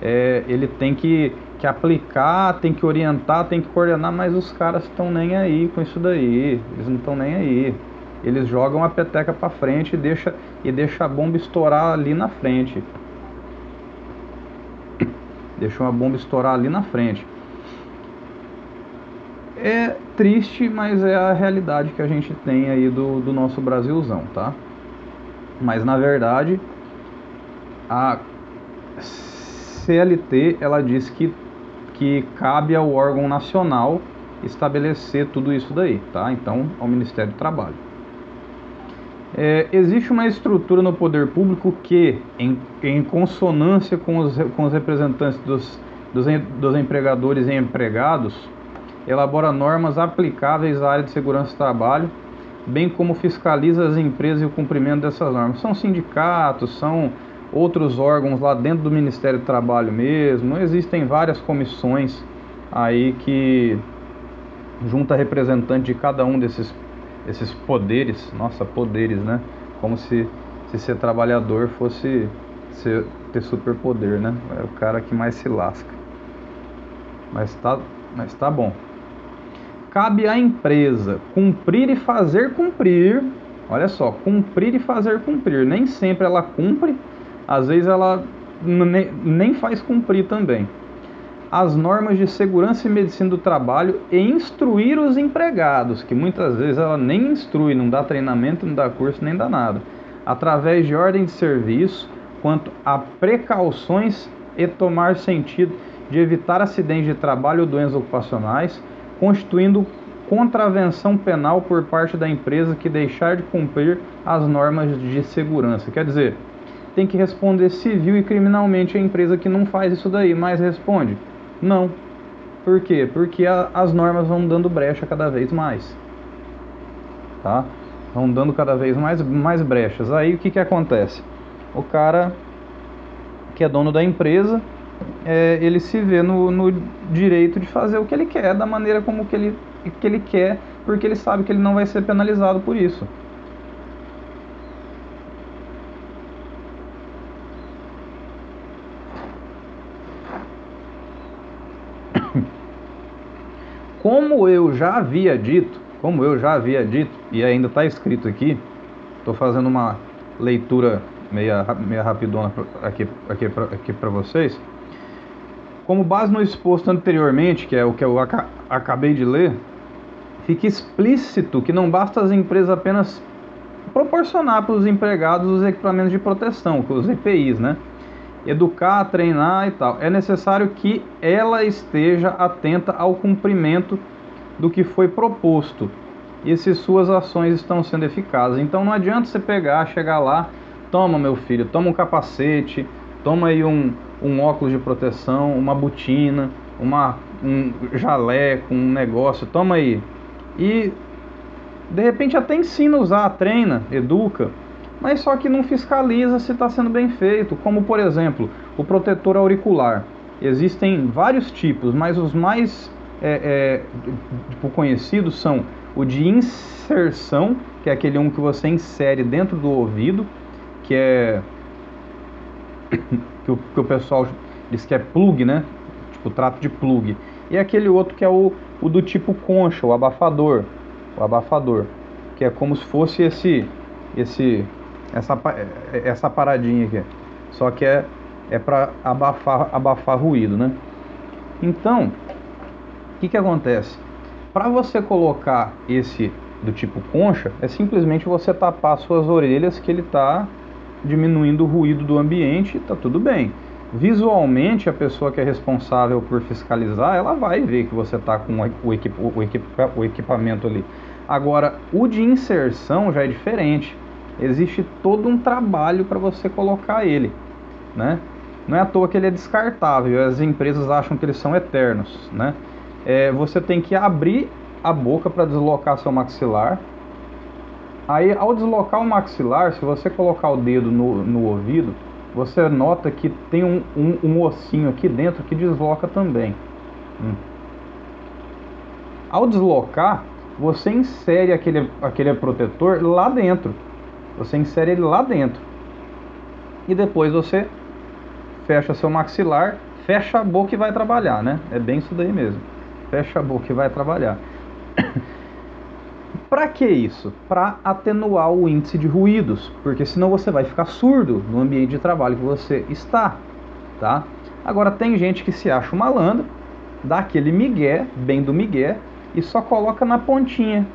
É, ele tem que, que aplicar, tem que orientar, tem que coordenar, mas os caras estão nem aí com isso daí. Eles não estão nem aí. Eles jogam a peteca para frente e deixa, e deixa a bomba estourar ali na frente. Deixa uma bomba estourar ali na frente. É triste, mas é a realidade que a gente tem aí do, do nosso Brasilzão, tá? Mas na verdade, a CLT ela diz que, que cabe ao órgão nacional estabelecer tudo isso daí, tá? Então, ao Ministério do Trabalho. É, existe uma estrutura no poder público que, em, em consonância com os, com os representantes dos, dos, dos empregadores e empregados, elabora normas aplicáveis à área de segurança do trabalho, bem como fiscaliza as empresas e o cumprimento dessas normas. São sindicatos, são outros órgãos lá dentro do Ministério do Trabalho mesmo. Existem várias comissões aí que junta representante de cada um desses, desses poderes, nossa, poderes, né? Como se, se ser trabalhador fosse ser, ter superpoder, né? É o cara que mais se lasca. Mas tá, mas tá bom. Cabe à empresa cumprir e fazer cumprir. Olha só, cumprir e fazer cumprir. Nem sempre ela cumpre, às vezes ela nem faz cumprir também as normas de segurança e medicina do trabalho e instruir os empregados, que muitas vezes ela nem instrui, não dá treinamento, não dá curso, nem dá nada, através de ordem de serviço, quanto a precauções e tomar sentido de evitar acidentes de trabalho ou doenças ocupacionais, constituindo contravenção penal por parte da empresa que deixar de cumprir as normas de segurança. Quer dizer, tem que responder civil e criminalmente a empresa que não faz isso daí, mas responde não. Por quê? Porque a, as normas vão dando brecha cada vez mais. Tá? Vão dando cada vez mais, mais brechas. Aí o que, que acontece? O cara que é dono da empresa, é, ele se vê no, no direito de fazer o que ele quer, da maneira como que ele, que ele quer, porque ele sabe que ele não vai ser penalizado por isso. Como eu já havia dito, como eu já havia dito, e ainda está escrito aqui, estou fazendo uma leitura meia, meia rapidona aqui, aqui, aqui para vocês. Como base no exposto anteriormente, que é o que eu acabei de ler, fica explícito que não basta as empresas apenas proporcionar para os empregados os equipamentos de proteção, os EPIs, né? educar, treinar e tal. É necessário que ela esteja atenta ao cumprimento do que foi proposto e se suas ações estão sendo eficazes. Então não adianta você pegar, chegar lá, toma meu filho, toma um capacete, toma aí um, um óculos de proteção, uma botina, uma, um jaleco, um negócio, toma aí. E de repente até ensina a usar, treina, educa mas só que não fiscaliza se está sendo bem feito, como por exemplo o protetor auricular. Existem vários tipos, mas os mais é, é, tipo, conhecidos são o de inserção, que é aquele um que você insere dentro do ouvido, que é que o, que o pessoal diz que é plug, né? Tipo trato de plug. E aquele outro que é o, o do tipo concha, o abafador, o abafador, que é como se fosse esse esse essa, essa paradinha aqui. Só que é, é para abafar, abafar ruído, né? Então, o que, que acontece? Para você colocar esse do tipo concha, é simplesmente você tapar suas orelhas que ele está diminuindo o ruído do ambiente, tá tudo bem. Visualmente, a pessoa que é responsável por fiscalizar, ela vai ver que você está com o, equip, o, equip, o equipamento ali. Agora, o de inserção já é diferente existe todo um trabalho para você colocar ele, né? Não é à toa que ele é descartável, as empresas acham que eles são eternos, né? É, você tem que abrir a boca para deslocar seu maxilar. Aí, ao deslocar o maxilar, se você colocar o dedo no, no ouvido, você nota que tem um, um, um ossinho aqui dentro que desloca também. Hum. Ao deslocar, você insere aquele, aquele protetor lá dentro. Você insere ele lá dentro. E depois você fecha seu maxilar, fecha a boca e vai trabalhar, né? É bem isso daí mesmo. Fecha a boca e vai trabalhar. Para que isso? Para atenuar o índice de ruídos, porque senão você vai ficar surdo no ambiente de trabalho que você está, tá? Agora tem gente que se acha malandro, dá aquele migué, bem do migué, e só coloca na pontinha,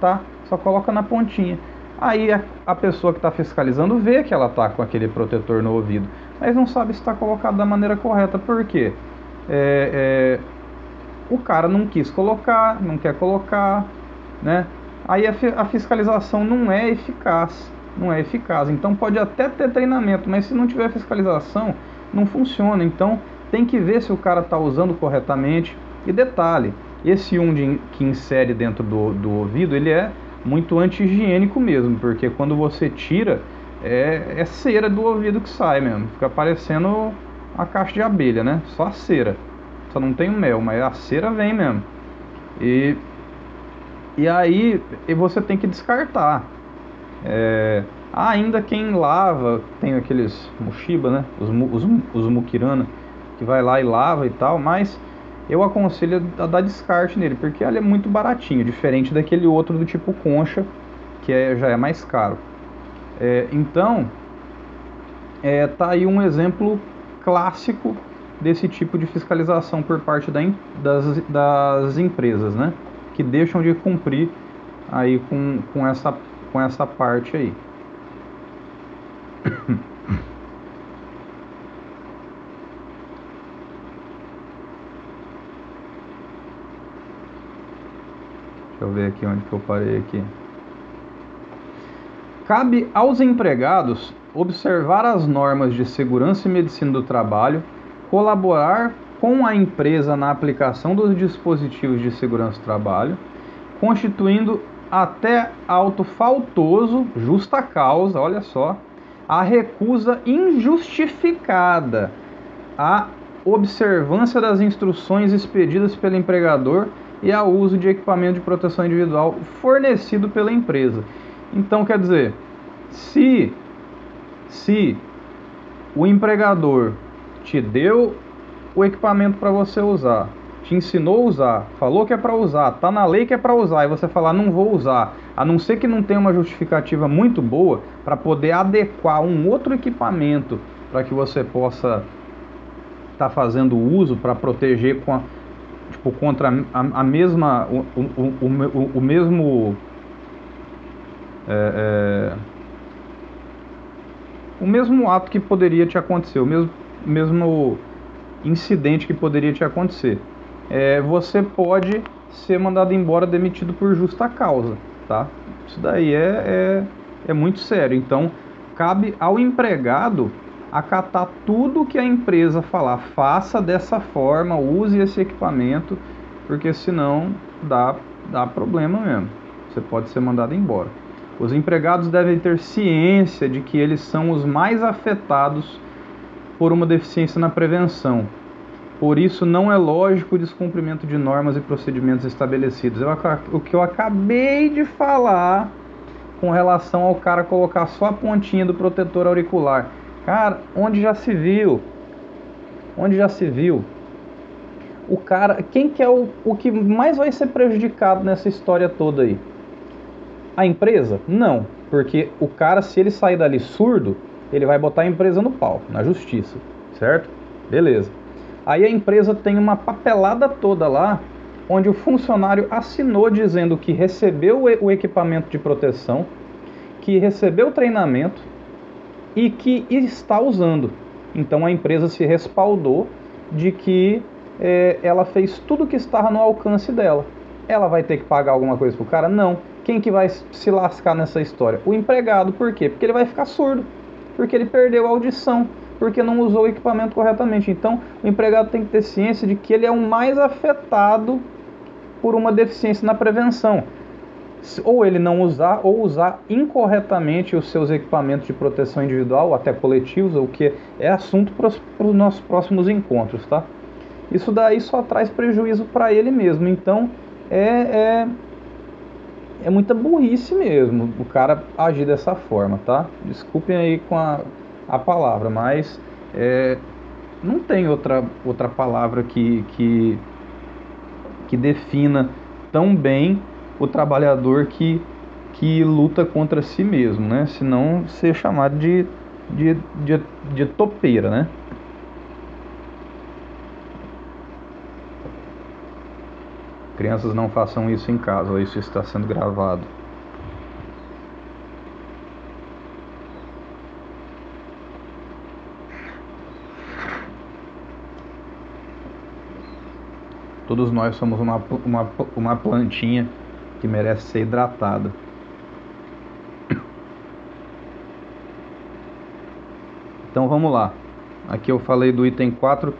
tá? Só coloca na pontinha. Aí a, a pessoa que está fiscalizando vê que ela está com aquele protetor no ouvido, mas não sabe se está colocado da maneira correta. Por quê? É, é, o cara não quis colocar, não quer colocar, né? Aí a, a fiscalização não é eficaz, não é eficaz. Então pode até ter treinamento, mas se não tiver fiscalização, não funciona. Então tem que ver se o cara está usando corretamente. E detalhe, esse um de, que insere dentro do, do ouvido, ele é muito anti-higiênico mesmo, porque quando você tira, é, é cera do ouvido que sai mesmo. Fica parecendo a caixa de abelha, né? Só a cera. Só não tem o mel, mas a cera vem mesmo. E, e aí e você tem que descartar. É, ainda quem lava, tem aqueles Mushiba, né? Os, os, os Mukirana, que vai lá e lava e tal, mas eu aconselho a dar descarte nele, porque ele é muito baratinho, diferente daquele outro do tipo concha, que é, já é mais caro. É, então, é, tá aí um exemplo clássico desse tipo de fiscalização por parte da, das, das empresas, né? Que deixam de cumprir aí com, com, essa, com essa parte aí. Deixa eu ver aqui onde que eu parei aqui. Cabe aos empregados observar as normas de segurança e medicina do trabalho, colaborar com a empresa na aplicação dos dispositivos de segurança do trabalho, constituindo até auto faltoso, justa causa, olha só, a recusa injustificada à observância das instruções expedidas pelo empregador e ao uso de equipamento de proteção individual fornecido pela empresa. Então, quer dizer, se, se o empregador te deu o equipamento para você usar, te ensinou a usar, falou que é para usar, tá na lei que é para usar e você falar não vou usar, a não ser que não tenha uma justificativa muito boa para poder adequar um outro equipamento para que você possa estar tá fazendo uso para proteger com a, tipo, contra a, a mesma, o, o, o, o mesmo, é, é, o mesmo ato que poderia te acontecer, o mesmo, mesmo incidente que poderia te acontecer. É, você pode ser mandado embora demitido por justa causa, tá? Isso daí é, é, é muito sério. Então, cabe ao empregado acatar tudo que a empresa falar, faça dessa forma, use esse equipamento, porque senão dá, dá problema mesmo. Você pode ser mandado embora. Os empregados devem ter ciência de que eles são os mais afetados por uma deficiência na prevenção. Por isso, não é lógico o descumprimento de normas e procedimentos estabelecidos. Eu, o que eu acabei de falar com relação ao cara colocar só a pontinha do protetor auricular Cara, onde já se viu? Onde já se viu? O cara, quem que é o, o que mais vai ser prejudicado nessa história toda aí? A empresa? Não, porque o cara, se ele sair dali surdo, ele vai botar a empresa no pau, na justiça, certo? Beleza. Aí a empresa tem uma papelada toda lá, onde o funcionário assinou dizendo que recebeu o equipamento de proteção, que recebeu o treinamento, e que está usando. Então a empresa se respaldou de que é, ela fez tudo que estava no alcance dela. Ela vai ter que pagar alguma coisa pro cara? Não. Quem que vai se lascar nessa história? O empregado. Por quê? Porque ele vai ficar surdo. Porque ele perdeu a audição. Porque não usou o equipamento corretamente. Então o empregado tem que ter ciência de que ele é o mais afetado por uma deficiência na prevenção ou ele não usar ou usar incorretamente os seus equipamentos de proteção individual, até coletivos, o que é assunto para os nossos próximos encontros, tá? Isso daí só traz prejuízo para ele mesmo. Então é, é, é muita burrice mesmo o cara agir dessa forma, tá? Desculpem aí com a, a palavra, mas é, não tem outra, outra palavra que, que, que defina tão bem o trabalhador que, que luta contra si mesmo, né? Senão ser chamado de, de, de, de topeira, né? Crianças não façam isso em casa, isso está sendo gravado. Todos nós somos uma, uma, uma plantinha que merece ser hidratada. Então vamos lá. Aqui eu falei do item 4,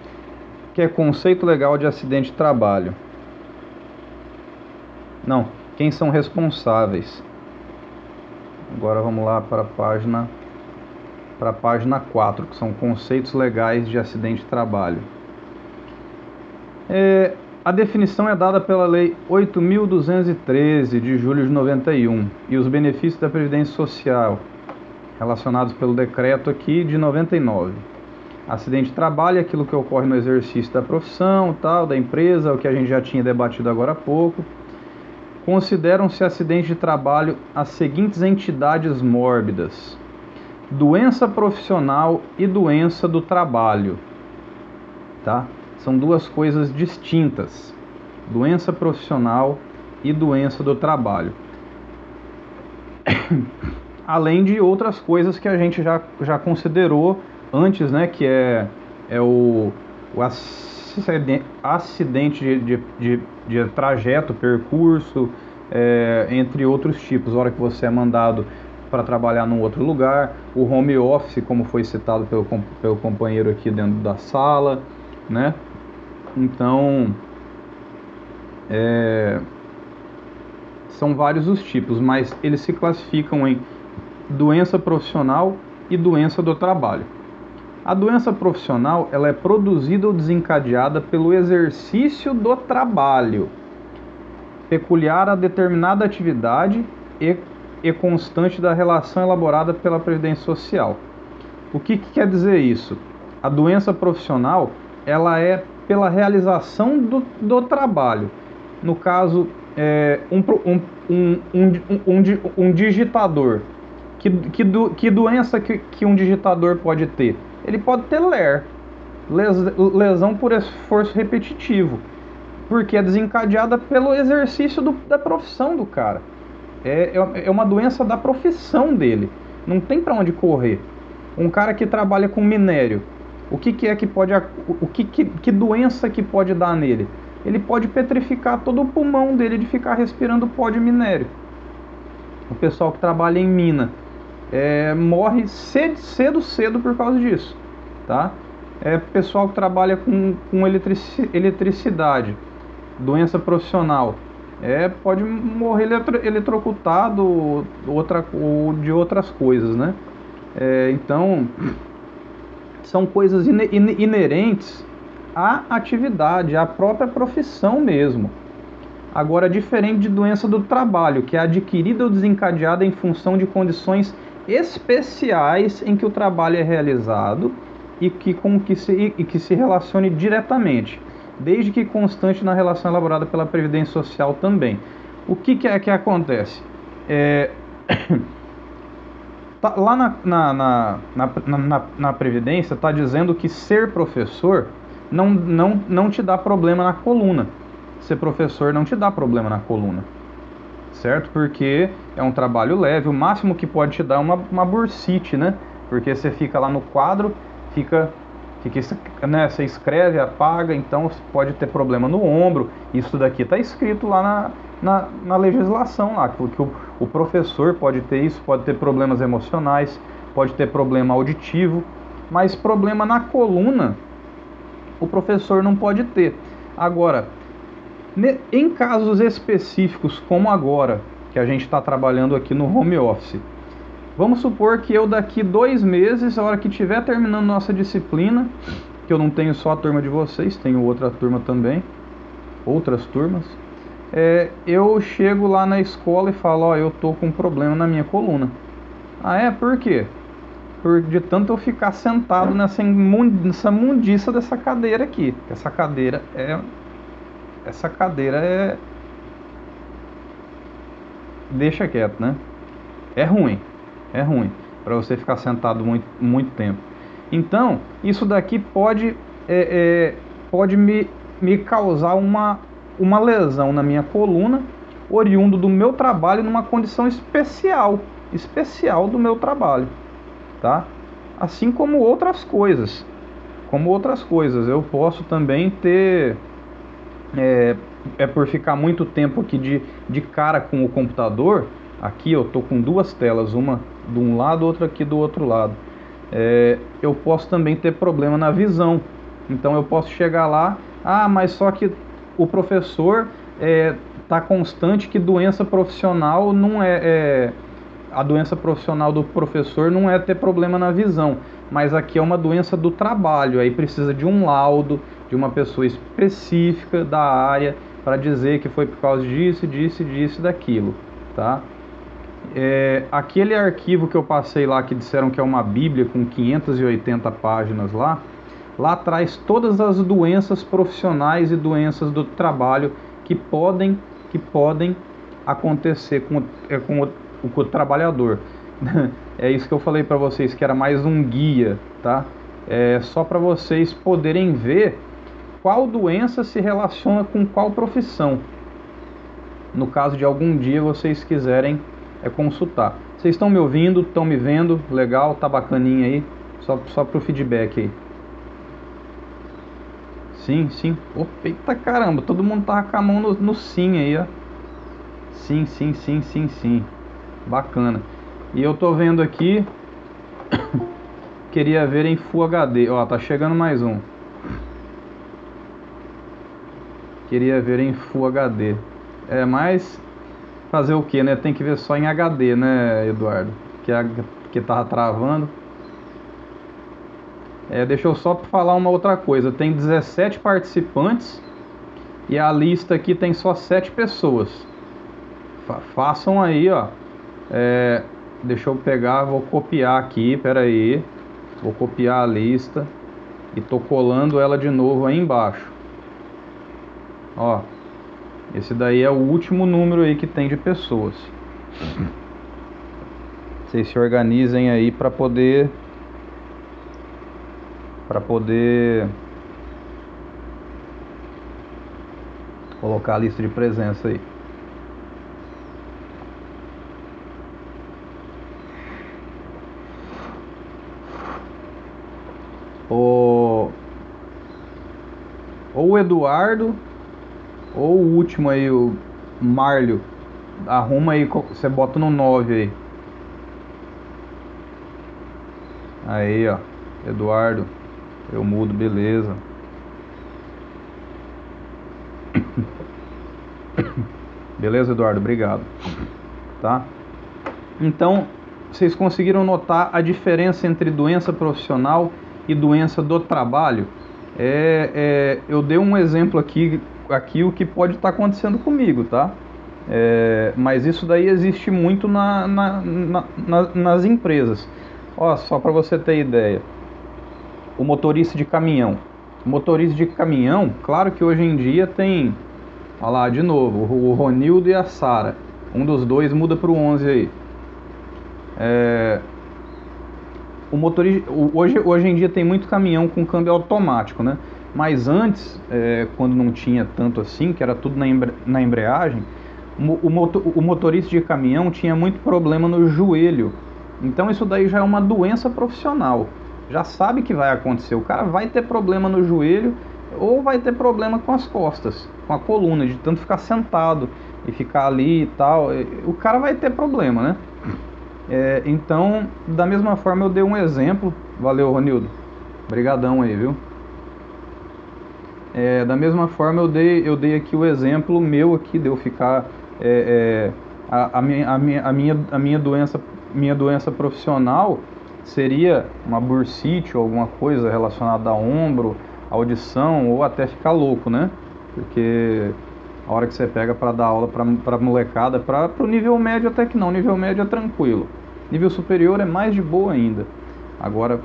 que é conceito legal de acidente de trabalho. Não, quem são responsáveis? Agora vamos lá para a página para a página 4, que são conceitos legais de acidente de trabalho. É, a definição é dada pela Lei 8.213 de julho de 91 e os benefícios da Previdência Social relacionados pelo decreto aqui de 99. Acidente de trabalho é aquilo que ocorre no exercício da profissão, tal, da empresa, o que a gente já tinha debatido agora há pouco. Consideram-se acidente de trabalho as seguintes entidades mórbidas: doença profissional e doença do trabalho. Tá? São duas coisas distintas: doença profissional e doença do trabalho. Além de outras coisas que a gente já, já considerou antes, né? Que é, é o, o acidente de, de, de, de trajeto, percurso, é, entre outros tipos. A hora que você é mandado para trabalhar num outro lugar, o home office, como foi citado pelo, pelo companheiro aqui dentro da sala, né? Então, é, são vários os tipos, mas eles se classificam em doença profissional e doença do trabalho. A doença profissional ela é produzida ou desencadeada pelo exercício do trabalho, peculiar a determinada atividade e, e constante da relação elaborada pela Previdência Social. O que, que quer dizer isso? A doença profissional ela é pela realização do, do trabalho. No caso, é, um, um, um, um, um, digitador. Que, que, do, que doença que, que um digitador pode ter? Ele pode ter LER, lesão por esforço repetitivo, porque é desencadeada pelo exercício do, da profissão do cara. É, é, é uma doença da profissão dele. Não tem para onde correr. Um cara que trabalha com minério, o que, que é que pode. O que, que, que doença que pode dar nele? Ele pode petrificar todo o pulmão dele de ficar respirando pó de minério. O pessoal que trabalha em mina é, morre cedo, cedo, cedo por causa disso. Tá? É pessoal que trabalha com, com eletrici, eletricidade, doença profissional, é, pode morrer eletro, eletrocutado outra, ou de outras coisas, né? É, então, são coisas inerentes à atividade, à própria profissão mesmo. Agora, diferente de doença do trabalho, que é adquirida ou desencadeada em função de condições especiais em que o trabalho é realizado e que, com que, se, e que se relacione diretamente, desde que constante na relação elaborada pela Previdência Social também. O que, que é que acontece? É, Tá, lá na, na, na, na, na Previdência está dizendo que ser professor não, não, não te dá problema na coluna. Ser professor não te dá problema na coluna. Certo? Porque é um trabalho leve. O máximo que pode te dar é uma, uma bursite, né? Porque você fica lá no quadro, fica fica, né, você escreve, apaga, então pode ter problema no ombro. Isso daqui está escrito lá na, na, na legislação lá, que, o, o professor pode ter isso, pode ter problemas emocionais, pode ter problema auditivo, mas problema na coluna o professor não pode ter. Agora, em casos específicos como agora, que a gente está trabalhando aqui no home office, vamos supor que eu daqui dois meses, a hora que estiver terminando nossa disciplina, que eu não tenho só a turma de vocês, tenho outra turma também, outras turmas, é, eu chego lá na escola e falo, ó, eu tô com um problema na minha coluna. Ah, é? Por quê? por, de tanto eu ficar sentado nessa, nessa mundiça dessa cadeira aqui. Essa cadeira é. Essa cadeira é. Deixa quieto, né? É ruim. É ruim. Para você ficar sentado muito, muito tempo. Então, isso daqui pode, é, é, pode me, me causar uma, uma lesão na minha coluna, oriundo do meu trabalho numa condição especial. Especial do meu trabalho tá? Assim como outras coisas, como outras coisas, eu posso também ter é, é por ficar muito tempo aqui de, de cara com o computador. Aqui eu tô com duas telas, uma de um lado, outra aqui do outro lado. É, eu posso também ter problema na visão. Então eu posso chegar lá, ah, mas só que o professor é, tá constante que doença profissional não é, é a doença profissional do professor não é ter problema na visão, mas aqui é uma doença do trabalho, aí precisa de um laudo, de uma pessoa específica da área para dizer que foi por causa disso, disso, disso, daquilo, tá? É, aquele arquivo que eu passei lá que disseram que é uma Bíblia com 580 páginas lá, lá traz todas as doenças profissionais e doenças do trabalho que podem que podem acontecer com, é, com o trabalhador. é isso que eu falei para vocês, que era mais um guia, tá? É só para vocês poderem ver qual doença se relaciona com qual profissão. No caso de algum dia vocês quiserem é, consultar. Vocês estão me ouvindo, estão me vendo, legal, tá bacaninha aí, só, só pro feedback aí. Sim, sim. Opa, eita caramba, todo mundo tava com a mão no, no sim aí, ó. Sim, sim, sim, sim, sim. Bacana. E eu tô vendo aqui. queria ver em Full HD. Ó, tá chegando mais um. Queria ver em Full HD. É, mas fazer o que, né? Tem que ver só em HD, né, Eduardo? Que, a, que tava travando. É, deixa eu só falar uma outra coisa. Tem 17 participantes e a lista aqui tem só 7 pessoas. Fa façam aí, ó. É, deixa eu pegar, vou copiar aqui, peraí. Vou copiar a lista e tô colando ela de novo aí embaixo. Ó, esse daí é o último número aí que tem de pessoas. Vocês se organizem aí para poder para poder colocar a lista de presença aí. o, o Eduardo ou o último aí, o Marlio. Arruma aí, você bota no 9 aí. Aí, ó. Eduardo. Eu mudo, beleza. Beleza, Eduardo? Obrigado. Tá? Então, vocês conseguiram notar a diferença entre doença profissional e doença do trabalho, é, é, eu dei um exemplo aqui, aqui o que pode estar tá acontecendo comigo, tá? É, mas isso daí existe muito na, na, na, nas empresas. Ó, só para você ter ideia, o motorista de caminhão. O motorista de caminhão, claro que hoje em dia tem, olha lá de novo, o Ronildo e a Sara. Um dos dois muda para o 11 aí. É, o motorista hoje, hoje em dia tem muito caminhão com câmbio automático, né? Mas antes, é, quando não tinha tanto assim, que era tudo na, embre, na embreagem, o, motor, o motorista de caminhão tinha muito problema no joelho. Então isso daí já é uma doença profissional. Já sabe que vai acontecer. O cara vai ter problema no joelho ou vai ter problema com as costas, com a coluna, de tanto ficar sentado e ficar ali e tal. O cara vai ter problema, né? É, então, da mesma forma, eu dei um exemplo. Valeu, Ronildo. Obrigadão aí, viu? É, da mesma forma, eu dei, eu dei aqui o exemplo meu aqui de eu ficar é, é a, a, minha, a, minha, a, minha, a minha doença minha doença profissional seria uma bursite ou alguma coisa relacionada a ombro, audição ou até ficar louco, né? Porque a hora que você pega para dar aula para molecada, para o nível médio até que não, nível médio é tranquilo. Nível superior é mais de boa ainda. Agora,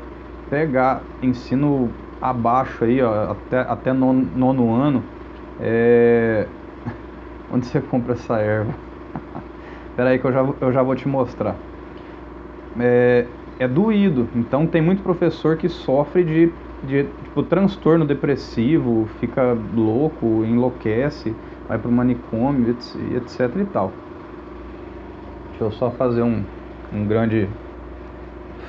pegar ensino abaixo aí, ó, até, até nono, nono ano, é... onde você compra essa erva? Espera aí que eu já, eu já vou te mostrar. É, é doído, então tem muito professor que sofre de, de tipo, transtorno depressivo, fica louco, enlouquece, vai para o manicômio, etc e tal. Deixa eu só fazer um, um grande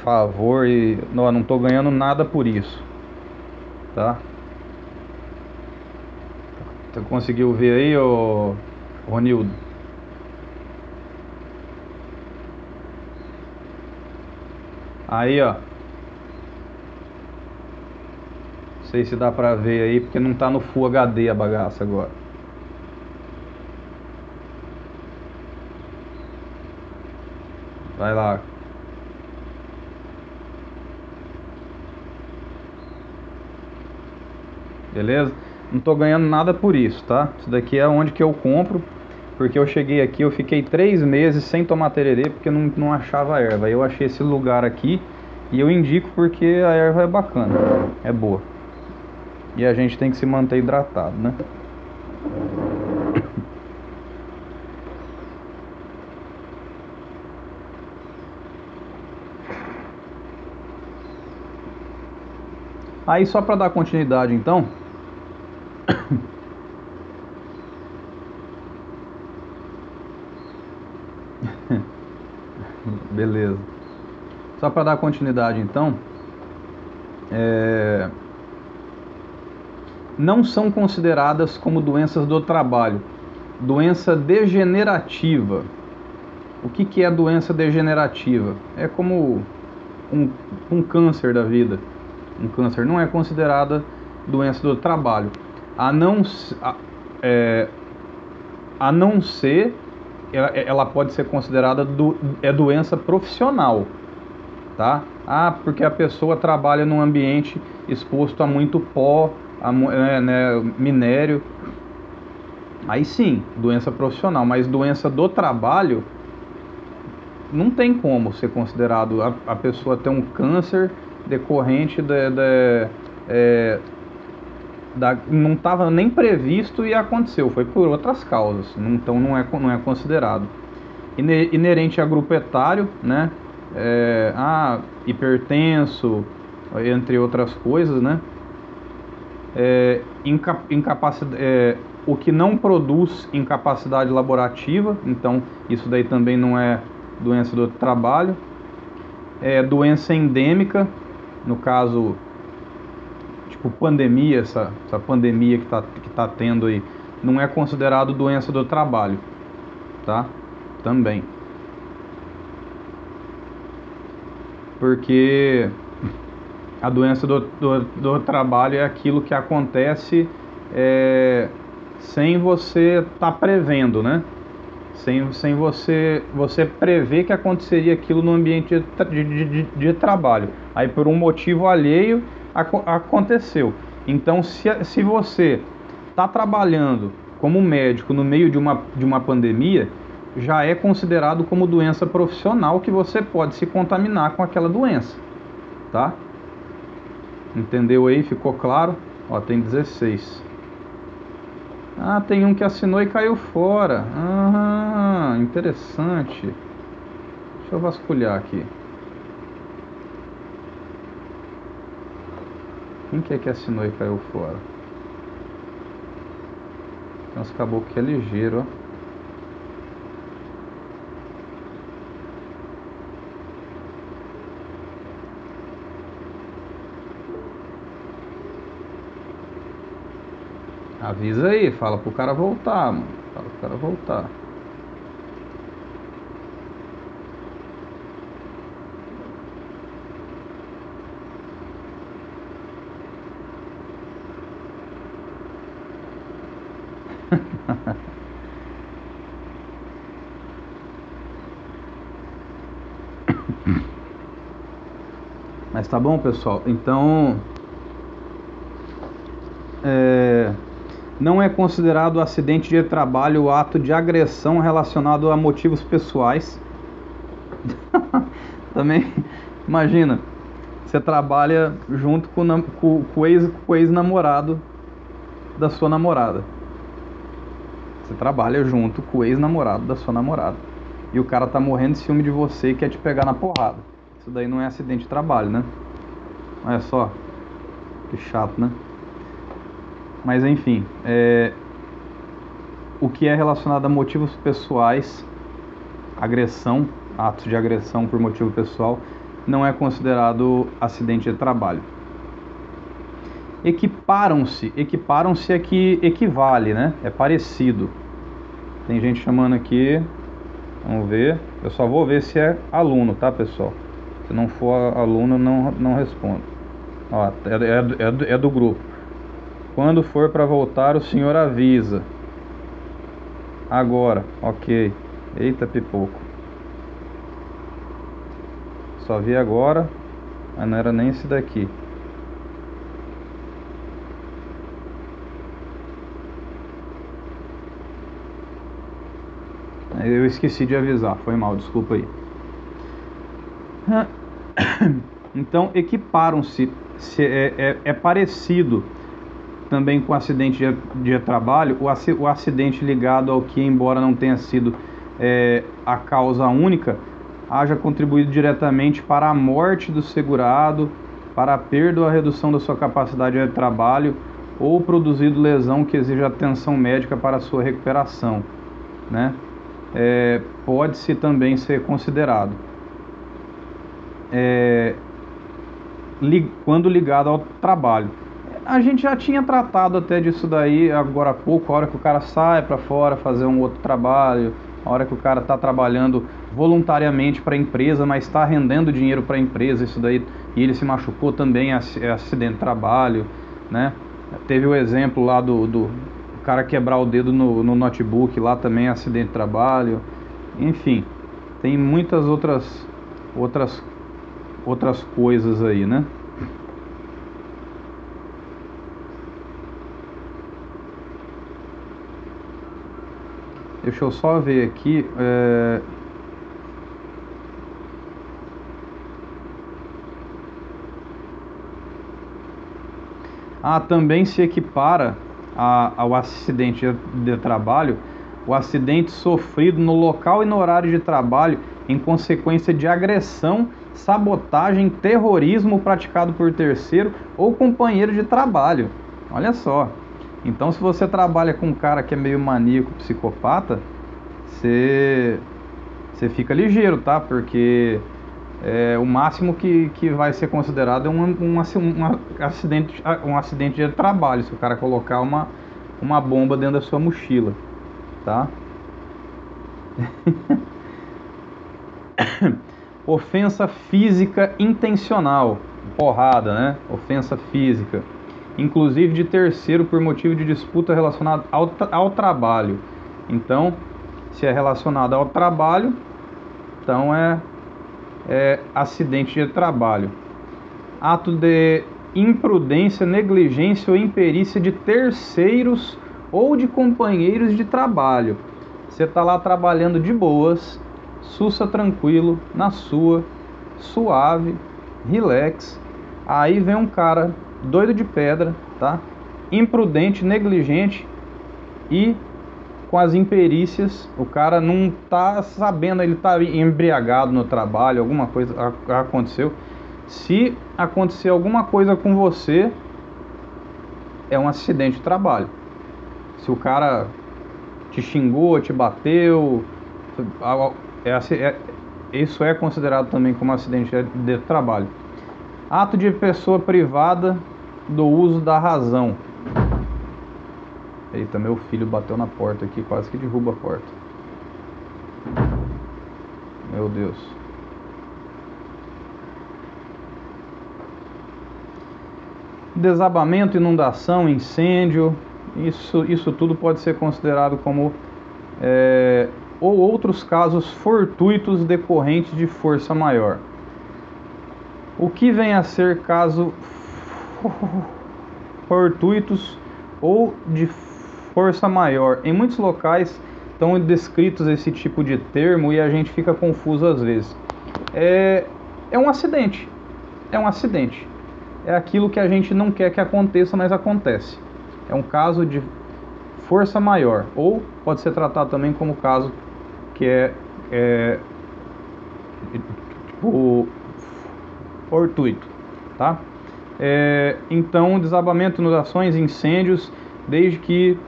favor e não, não tô ganhando nada por isso tá? Você conseguiu ver aí, ô Ronildo? Aí, ó. Não sei se dá pra ver aí, porque não tá no Full HD a bagaça agora. Vai lá. Beleza? Não estou ganhando nada por isso, tá? Isso daqui é onde que eu compro, porque eu cheguei aqui, eu fiquei três meses sem tomar tererê porque não, não achava erva. Eu achei esse lugar aqui e eu indico porque a erva é bacana, é boa. E a gente tem que se manter hidratado, né? Aí só para dar continuidade então, Beleza. Só para dar continuidade então, é... não são consideradas como doenças do trabalho. Doença degenerativa. O que, que é doença degenerativa? É como um, um câncer da vida. Um câncer não é considerada doença do trabalho a não, a, é, a não ser, ela, pode ser considerada do, é doença profissional, tá? Ah, porque a pessoa trabalha num ambiente exposto a muito pó, a, é, né, minério. Aí sim, doença profissional, mas doença do trabalho não tem como ser considerado a, a pessoa ter um câncer decorrente de, de é, da, não estava nem previsto e aconteceu, foi por outras causas, então não é, não é considerado. Inerente a grupo etário, né? É, ah, hipertenso, entre outras coisas, né? É, incapacidade, é, o que não produz incapacidade laborativa, então isso daí também não é doença do trabalho. É, doença endêmica, no caso tipo pandemia, essa, essa pandemia que está que tá tendo aí, não é considerado doença do trabalho, tá? Também. Porque a doença do, do, do trabalho é aquilo que acontece é, sem você estar tá prevendo, né? Sem, sem você, você prever que aconteceria aquilo no ambiente de, de, de, de trabalho. Aí por um motivo alheio aconteceu. Então, se, se você está trabalhando como médico no meio de uma, de uma pandemia, já é considerado como doença profissional que você pode se contaminar com aquela doença, tá? Entendeu aí? Ficou claro? Ó, tem 16. Ah, tem um que assinou e caiu fora. Ah, interessante. Deixa eu vasculhar aqui. Quem que é que assinou e caiu fora? Uns caboclos que é ligeiro, ó. Avisa aí, fala pro cara voltar, mano. Fala pro cara voltar. Mas tá bom, pessoal. Então, é, não é considerado acidente de trabalho o ato de agressão relacionado a motivos pessoais. Também, imagina, você trabalha junto com, com, com, o ex, ex-namorado da sua namorada. Você trabalha junto com o ex-namorado da sua namorada. E o cara tá morrendo de ciúme de você e quer te pegar na porrada. Isso daí não é acidente de trabalho, né? Olha só. Que chato, né? Mas enfim, é... o que é relacionado a motivos pessoais, agressão, atos de agressão por motivo pessoal, não é considerado acidente de trabalho. Equiparam-se, equiparam-se é que equivale, né? É parecido. Tem gente chamando aqui, vamos ver. Eu só vou ver se é aluno, tá, pessoal? Se não for aluno, não, não respondo. Ó, é, é, é, é do grupo. Quando for para voltar, o senhor avisa. Agora, ok. Eita pipoco. Só vi agora, mas não era nem esse daqui. Eu esqueci de avisar, foi mal, desculpa aí. Então, equiparam-se, é, é, é, parecido também com o acidente de, de trabalho, o, acidente ligado ao que, embora não tenha sido é, a causa única, haja contribuído diretamente para a morte do segurado, para a perda ou a redução da sua capacidade de trabalho ou produzido lesão que exija atenção médica para sua recuperação, né? É, pode-se também ser considerado. É, quando ligado ao trabalho. A gente já tinha tratado até disso daí agora há pouco, a hora que o cara sai para fora fazer um outro trabalho, a hora que o cara está trabalhando voluntariamente para a empresa, mas está rendendo dinheiro para a empresa, isso daí, e ele se machucou também, é, é acidente de trabalho, né? Teve o exemplo lá do, do cara quebrar o dedo no, no notebook, lá também é acidente de trabalho, enfim, tem muitas outras, outras, outras coisas aí, né? Deixa eu só ver aqui. É... Ah, também se equipara a, ao acidente de trabalho o acidente sofrido no local e no horário de trabalho em consequência de agressão, sabotagem, terrorismo praticado por terceiro ou companheiro de trabalho. Olha só. Então, se você trabalha com um cara que é meio maníaco, psicopata, você, você fica ligeiro, tá? Porque é, o máximo que, que vai ser considerado é um, um, um, acidente, um acidente de trabalho, se o cara colocar uma, uma bomba dentro da sua mochila, tá? Ofensa física intencional, porrada, né? Ofensa física inclusive de terceiro por motivo de disputa relacionada ao, ao trabalho. Então, se é relacionado ao trabalho, então é, é acidente de trabalho. Ato de imprudência, negligência ou imperícia de terceiros ou de companheiros de trabalho. Você está lá trabalhando de boas, sussa tranquilo, na sua, suave, relax. Aí vem um cara doido de pedra, tá? Imprudente, negligente e com as imperícias, o cara não tá sabendo, ele tá embriagado no trabalho, alguma coisa aconteceu. Se acontecer alguma coisa com você, é um acidente de trabalho. Se o cara te xingou, te bateu, é, é, isso é considerado também como acidente de trabalho. Ato de pessoa privada do uso da razão. Eita, meu filho bateu na porta aqui, quase que derruba a porta. Meu Deus. Desabamento, inundação, incêndio, isso, isso tudo pode ser considerado como é, ou outros casos fortuitos decorrentes de força maior. O que vem a ser caso fortuitos ou de força maior? Em muitos locais estão descritos esse tipo de termo e a gente fica confuso às vezes. É, é um acidente. é um acidente. É aquilo que a gente não quer que aconteça, mas acontece. É um caso de força maior, ou pode ser tratado também como caso que é, é tipo fortuito, tá? É, então, desabamento, inundações, incêndios, desde que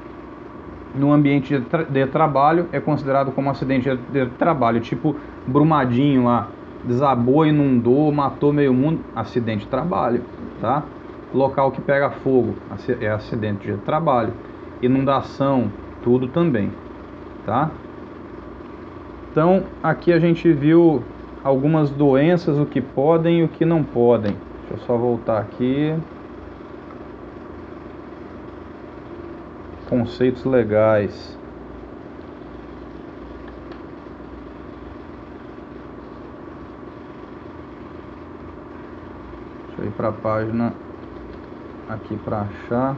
no ambiente de, tra de, trabalho é considerado como acidente de, trabalho, tipo Brumadinho lá, desabou, inundou, matou meio mundo, acidente de trabalho, tá? Local que pega fogo é acidente de trabalho, inundação, tudo também, tá? Então, aqui a gente viu algumas doenças, o que podem e o que não podem. Deixa eu só voltar aqui. Conceitos legais. Deixa eu ir para a página aqui para achar.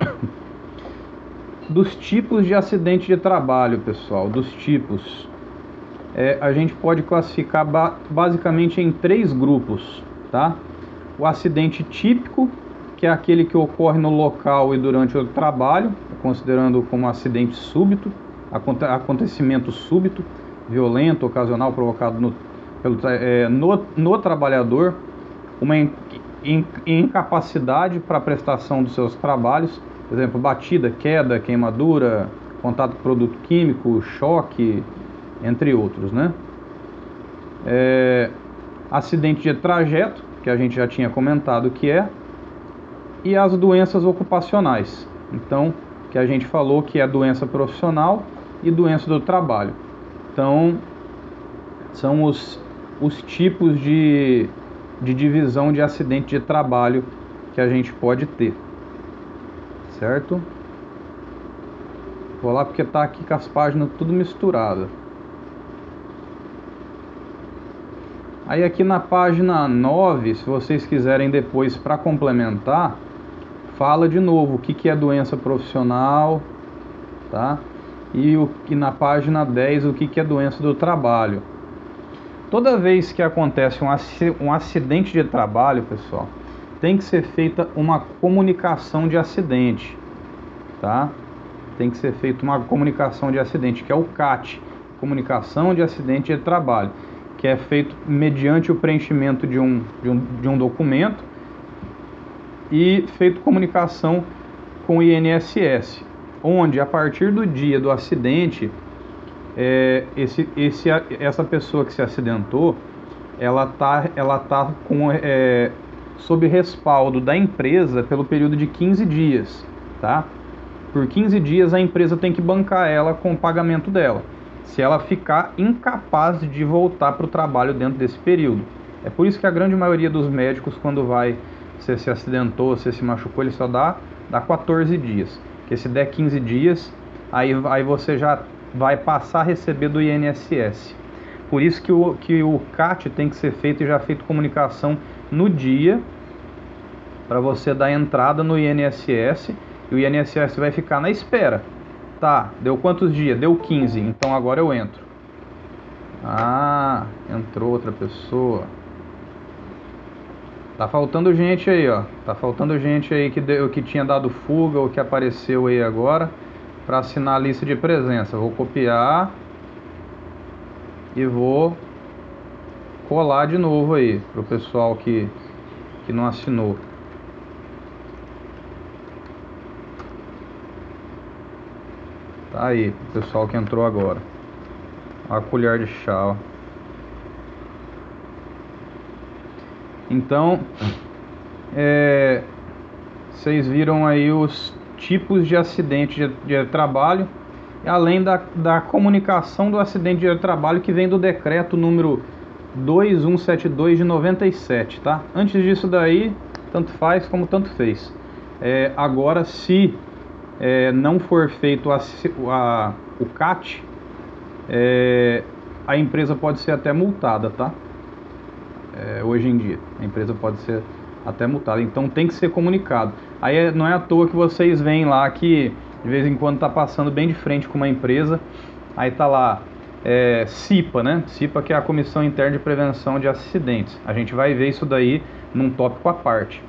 Dos tipos de acidente de trabalho, pessoal, dos tipos. É, a gente pode classificar ba basicamente em três grupos tá? O acidente típico, que é aquele que ocorre no local e durante o trabalho, considerando como acidente súbito, acontecimento súbito, violento, ocasional, provocado no, pelo, é, no, no trabalhador, uma in, in, incapacidade para a prestação dos seus trabalhos, por exemplo, batida, queda, queimadura, contato com produto químico, choque, entre outros, né? É, acidente de trajeto, que a gente já tinha comentado que é, e as doenças ocupacionais. Então, que a gente falou que é doença profissional e doença do trabalho. Então, são os, os tipos de, de divisão de acidente de trabalho que a gente pode ter. Certo? Vou lá porque tá aqui com as páginas tudo misturada. Aí aqui na página 9, se vocês quiserem depois para complementar, fala de novo o que, que é doença profissional, tá? E, o, e na página 10 o que, que é doença do trabalho. Toda vez que acontece um, um acidente de trabalho, pessoal, tem que ser feita uma comunicação de acidente, tá? Tem que ser feita uma comunicação de acidente, que é o CAT, comunicação de acidente de trabalho que é feito mediante o preenchimento de um, de um, de um documento e feito comunicação com o INSS, onde a partir do dia do acidente, é, esse, esse, essa pessoa que se acidentou, ela está ela tá com, é, sob respaldo da empresa pelo período de 15 dias, tá? Por 15 dias a empresa tem que bancar ela com o pagamento dela se ela ficar incapaz de voltar para o trabalho dentro desse período. É por isso que a grande maioria dos médicos, quando vai, se se acidentou, se se machucou, ele só dá, dá 14 dias. Porque se der 15 dias, aí, aí você já vai passar a receber do INSS. Por isso que o, que o CAT tem que ser feito e já feito comunicação no dia para você dar entrada no INSS e o INSS vai ficar na espera Tá, deu quantos dias? Deu 15, então agora eu entro. Ah, entrou outra pessoa. Tá faltando gente aí, ó. Tá faltando gente aí que, deu, que tinha dado fuga ou que apareceu aí agora para assinar a lista de presença. Vou copiar e vou colar de novo aí pro pessoal que, que não assinou. Tá aí, o pessoal que entrou agora. A colher de chá, ó. Então, é, vocês viram aí os tipos de acidente de, de trabalho, além da, da comunicação do acidente de trabalho que vem do decreto número 2172 de 97, tá? Antes disso daí, tanto faz como tanto fez. É, agora, se é, não for feito a, a, o CAT, é, a empresa pode ser até multada, tá? É, hoje em dia, a empresa pode ser até multada. Então tem que ser comunicado. Aí é, não é à toa que vocês veem lá que de vez em quando tá passando bem de frente com uma empresa, aí tá lá é, CIPA, né? CIPA que é a Comissão Interna de Prevenção de Acidentes. A gente vai ver isso daí num tópico à parte.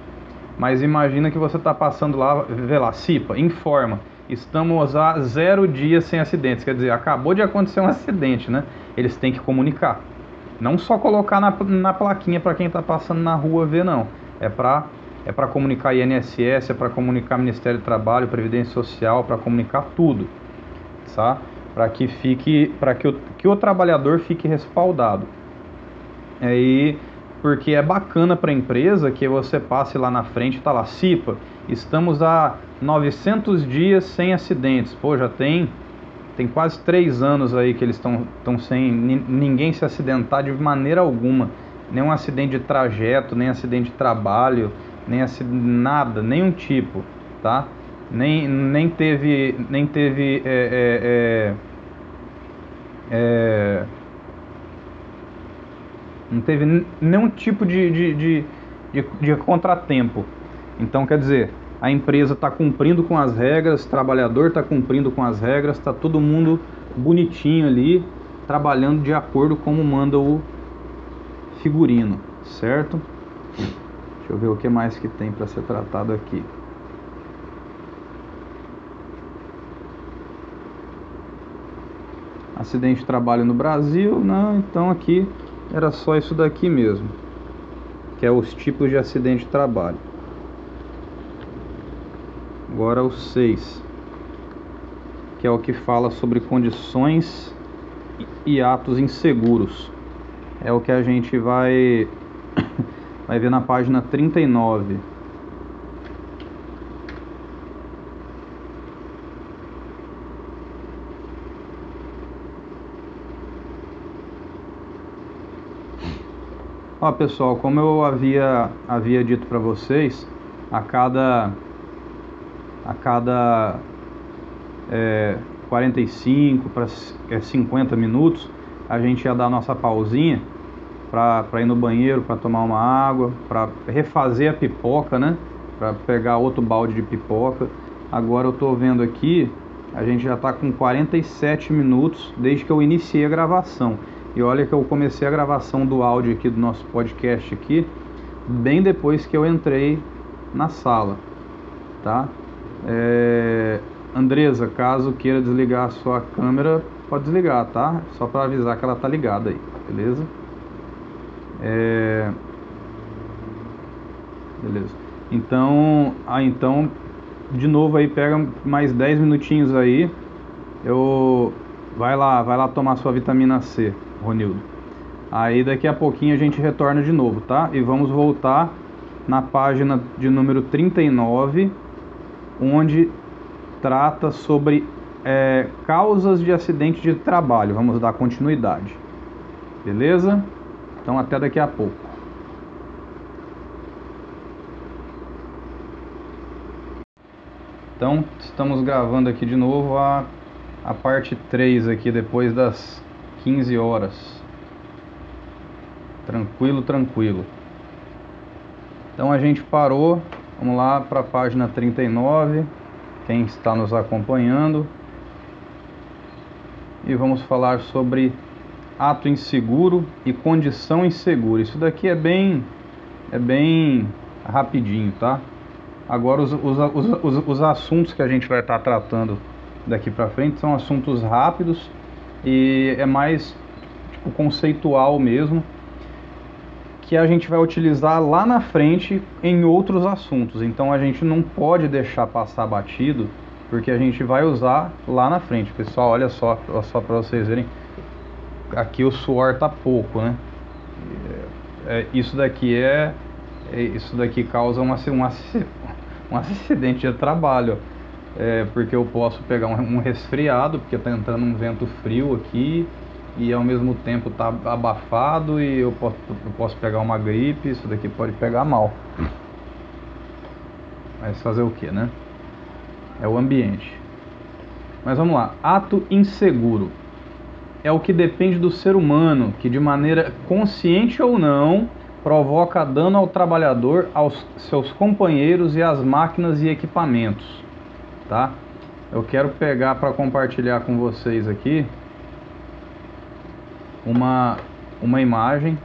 Mas imagina que você está passando lá, vê lá, CIPA, informa. Estamos há zero dias sem acidentes. Quer dizer, acabou de acontecer um acidente, né? Eles têm que comunicar. Não só colocar na, na plaquinha para quem está passando na rua ver, não. É para é para comunicar INSS, é para comunicar Ministério do Trabalho, Previdência Social, para comunicar tudo, tá? Para que fique, para que o, que o trabalhador fique respaldado. Aí, porque é bacana para a empresa que você passe lá na frente, tá lá, CIPA, estamos há 900 dias sem acidentes. Pô, já tem tem quase três anos aí que eles estão sem ninguém se acidentar de maneira alguma. Nenhum acidente de trajeto, nem acidente de trabalho, nem acidente, nada, nenhum tipo, tá? Nem, nem teve, nem teve é, é, é, é não teve nenhum tipo de, de, de, de, de contratempo. Então, quer dizer, a empresa está cumprindo com as regras, o trabalhador está cumprindo com as regras, está todo mundo bonitinho ali, trabalhando de acordo como manda o figurino, certo? Deixa eu ver o que mais que tem para ser tratado aqui. Acidente de trabalho no Brasil, não, então aqui era só isso daqui mesmo, que é os tipos de acidente de trabalho. Agora o 6, que é o que fala sobre condições e atos inseguros. É o que a gente vai vai ver na página 39. Ó, pessoal, como eu havia havia dito para vocês, a cada a cada é, 45 para é, 50 minutos a gente ia dar a nossa pausinha para ir no banheiro, para tomar uma água, para refazer a pipoca, né? Para pegar outro balde de pipoca. Agora eu estou vendo aqui, a gente já está com 47 minutos desde que eu iniciei a gravação. E olha que eu comecei a gravação do áudio aqui do nosso podcast aqui, bem depois que eu entrei na sala, tá? É, Andresa, caso queira desligar a sua câmera, pode desligar, tá? Só para avisar que ela tá ligada aí, beleza? É... Beleza. Então, ah, então, de novo aí, pega mais 10 minutinhos aí. Eu vai lá, vai lá tomar sua vitamina C, Ronildo. Aí daqui a pouquinho a gente retorna de novo, tá? E vamos voltar na página de número 39 onde trata sobre é, causas de acidente de trabalho. Vamos dar continuidade. Beleza? Então, até daqui a pouco. Então, estamos gravando aqui de novo a, a parte 3 aqui, depois das 15 horas. Tranquilo, tranquilo. Então, a gente parou Vamos lá para a página 39, quem está nos acompanhando. E vamos falar sobre ato inseguro e condição insegura. Isso daqui é bem é bem rapidinho, tá? Agora os, os, os, os assuntos que a gente vai estar tratando daqui para frente são assuntos rápidos e é mais tipo, conceitual mesmo que a gente vai utilizar lá na frente em outros assuntos. Então a gente não pode deixar passar batido, porque a gente vai usar lá na frente. Pessoal, olha só, só para vocês verem, aqui o suor tá pouco, né? É, isso daqui é, é, isso daqui causa um acidente de trabalho, é, porque eu posso pegar um, um resfriado, porque tá entrando um vento frio aqui e ao mesmo tempo tá abafado e eu posso, eu posso pegar uma gripe, isso daqui pode pegar mal. Mas fazer o que, né? É o ambiente. Mas vamos lá, ato inseguro. É o que depende do ser humano, que de maneira consciente ou não, provoca dano ao trabalhador, aos seus companheiros e às máquinas e equipamentos, tá? Eu quero pegar para compartilhar com vocês aqui uma, uma imagem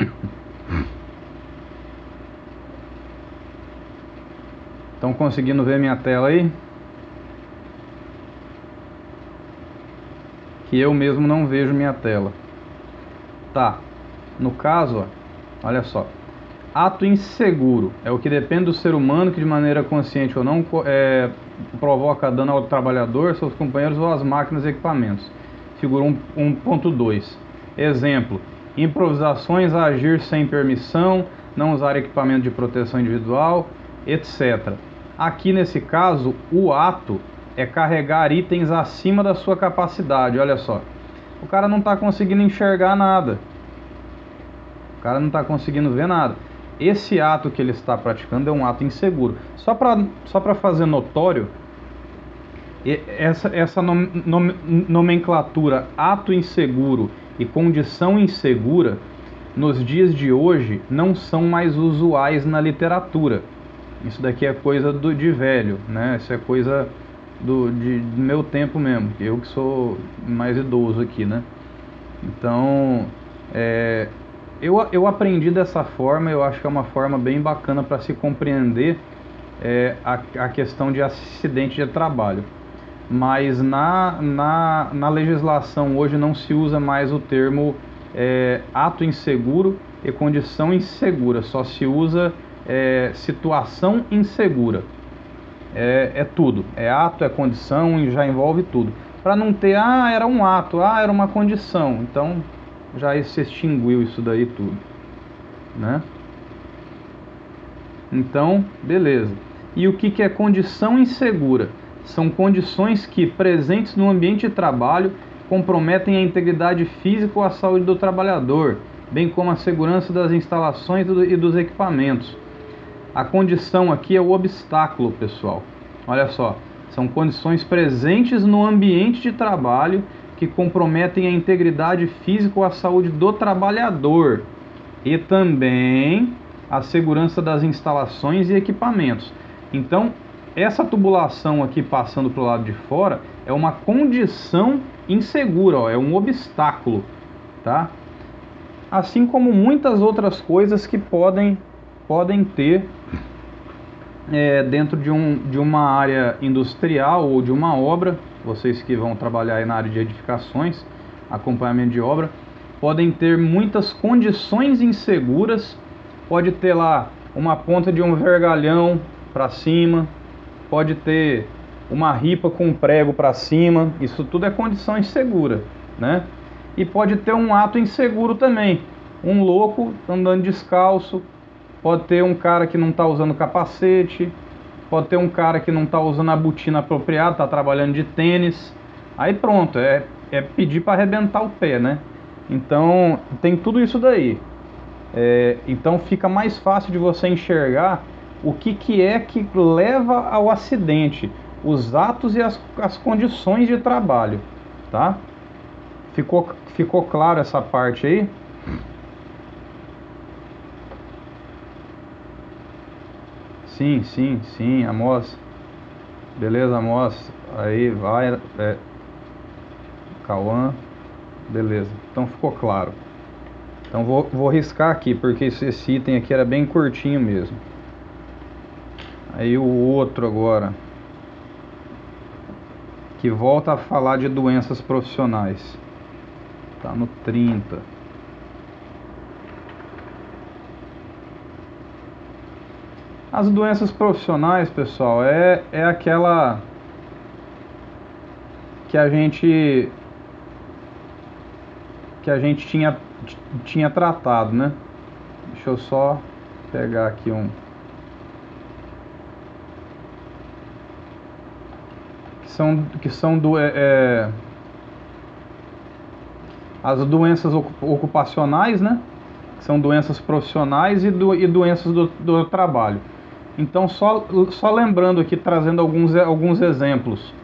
Estão conseguindo ver minha tela aí? Que eu mesmo não vejo minha tela. Tá. No caso, olha só. Ato inseguro é o que depende do ser humano que de maneira consciente ou não é, provoca dano ao trabalhador, seus companheiros ou às máquinas e equipamentos. Figura 1.2. Exemplo: improvisações agir sem permissão, não usar equipamento de proteção individual, etc. Aqui nesse caso, o ato é carregar itens acima da sua capacidade. Olha só, o cara não está conseguindo enxergar nada. O cara não está conseguindo ver nada. Esse ato que ele está praticando é um ato inseguro. Só para só fazer notório, essa, essa nom, nom, nomenclatura ato inseguro e condição insegura, nos dias de hoje, não são mais usuais na literatura. Isso daqui é coisa do, de velho, né? Isso é coisa do, de, do meu tempo mesmo. Eu que sou mais idoso aqui, né? Então, é, eu, eu aprendi dessa forma, eu acho que é uma forma bem bacana para se compreender é, a, a questão de acidente de trabalho. Mas na, na, na legislação hoje não se usa mais o termo é, ato inseguro e condição insegura, só se usa é, situação insegura. É, é, tudo. É ato, é condição e já envolve tudo. Para não ter, ah, era um ato, ah, era uma condição. Então já se extinguiu isso daí tudo. Né? Então, beleza. E o que, que é condição insegura? São condições que, presentes no ambiente de trabalho, comprometem a integridade física ou a saúde do trabalhador, bem como a segurança das instalações e dos equipamentos a condição aqui é o obstáculo, pessoal. Olha só, são condições presentes no ambiente de trabalho que comprometem a integridade física ou a saúde do trabalhador e também a segurança das instalações e equipamentos. Então, essa tubulação aqui passando para o lado de fora é uma condição insegura, ó, é um obstáculo, tá? Assim como muitas outras coisas que podem podem ter é, dentro de, um, de uma área industrial ou de uma obra, vocês que vão trabalhar na área de edificações, acompanhamento de obra, podem ter muitas condições inseguras, pode ter lá uma ponta de um vergalhão para cima, pode ter uma ripa com um prego para cima, isso tudo é condição insegura, né? E pode ter um ato inseguro também, um louco andando descalço, pode ter um cara que não está usando capacete, pode ter um cara que não está usando a botina apropriada, está trabalhando de tênis. Aí pronto, é, é pedir para arrebentar o pé, né? Então tem tudo isso daí. É, então fica mais fácil de você enxergar o que, que é que leva ao acidente, os atos e as, as condições de trabalho, tá? Ficou, ficou claro essa parte aí? Sim, sim, sim, Amos. Beleza, Amos. Aí vai. É, Cauã. Beleza. Então ficou claro. Então vou, vou riscar aqui, porque esse, esse item aqui era bem curtinho mesmo. Aí o outro agora. Que volta a falar de doenças profissionais. Tá no 30. As doenças profissionais, pessoal, é, é aquela que a gente que a gente tinha, tinha tratado, né? Deixa eu só pegar aqui um que são que são do é, é, as doenças ocupacionais, né? São doenças profissionais e, do, e doenças do, do trabalho. Então, só, só lembrando aqui, trazendo alguns, alguns exemplos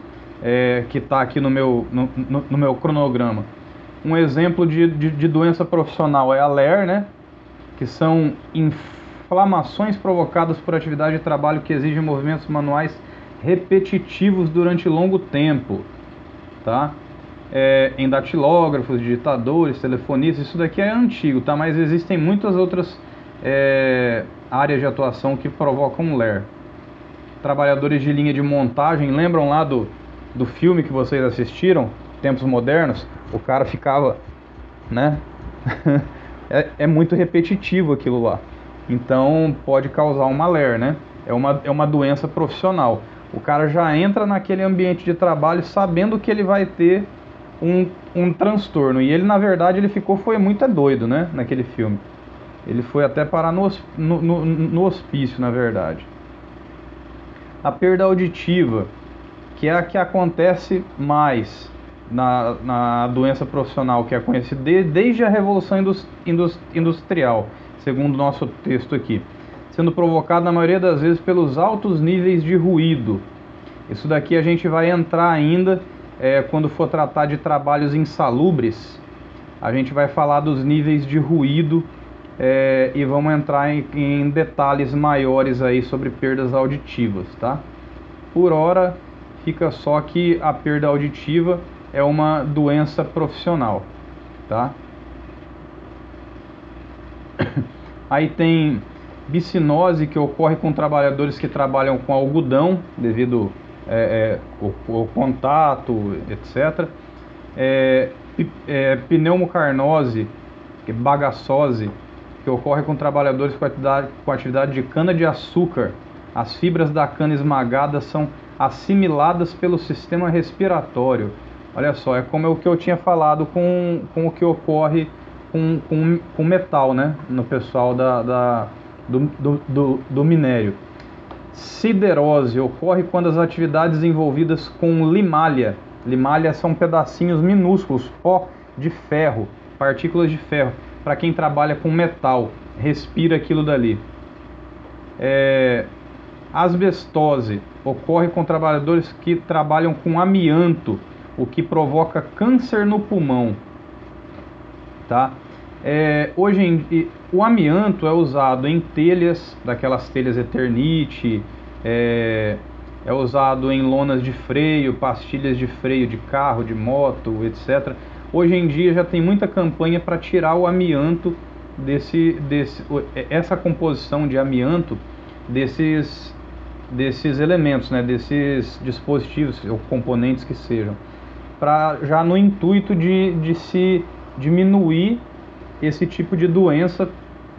é, que está aqui no meu, no, no, no, meu cronograma. Um exemplo de, de, de, doença profissional é a LER, né? Que são inflamações provocadas por atividade de trabalho que exigem movimentos manuais repetitivos durante longo tempo, tá? É, em datilógrafos, digitadores, telefonistas, isso daqui é antigo, tá? Mas existem muitas outras é, áreas de atuação que provocam LER. Trabalhadores de linha de montagem, lembram lá do, do filme que vocês assistiram, Tempos Modernos? O cara ficava, né? é, é muito repetitivo aquilo lá. Então pode causar uma LER, né? É uma, é uma doença profissional. O cara já entra naquele ambiente de trabalho sabendo que ele vai ter um, um transtorno. E ele, na verdade, ele ficou, foi muito doido, né? Naquele filme. Ele foi até parar no, no, no, no hospício, na verdade. A perda auditiva, que é a que acontece mais na, na doença profissional, que é conhecida de, desde a Revolução Industrial, segundo o nosso texto aqui sendo provocado na maioria das vezes pelos altos níveis de ruído. Isso daqui a gente vai entrar ainda é, quando for tratar de trabalhos insalubres. A gente vai falar dos níveis de ruído é, e vamos entrar em, em, detalhes maiores aí sobre perdas auditivas, tá? Por hora, fica só que a perda auditiva é uma doença profissional, tá? Aí tem bicinose que ocorre com trabalhadores que trabalham com algodão devido é, é, ao, contato, etc. É, é, pneumocarnose, é bagaçose, que ocorre com trabalhadores com atividade, com atividade de cana-de-açúcar. As fibras da cana esmagada são assimiladas pelo sistema respiratório. Olha só, é como é o que eu tinha falado com, com o que ocorre com, com, com metal, né? No pessoal da, da do, do, do, do minério. Siderose ocorre quando as atividades envolvidas com limalha, limalha são pedacinhos minúsculos, pó de ferro, partículas de ferro, para quem trabalha com metal, respira aquilo dali. É, asbestose ocorre com trabalhadores que trabalham com amianto, o que provoca câncer no pulmão. Tá? É, hoje em, o amianto é usado em telhas, daquelas telhas Eternite, é, é usado em lonas de freio, pastilhas de freio de carro, de moto, etc. Hoje em dia já tem muita campanha para tirar o amianto desse, desse, é, essa composição de amianto desses, desses elementos, né, desses dispositivos ou componentes que sejam, para já no intuito de, de se diminuir esse tipo de doença,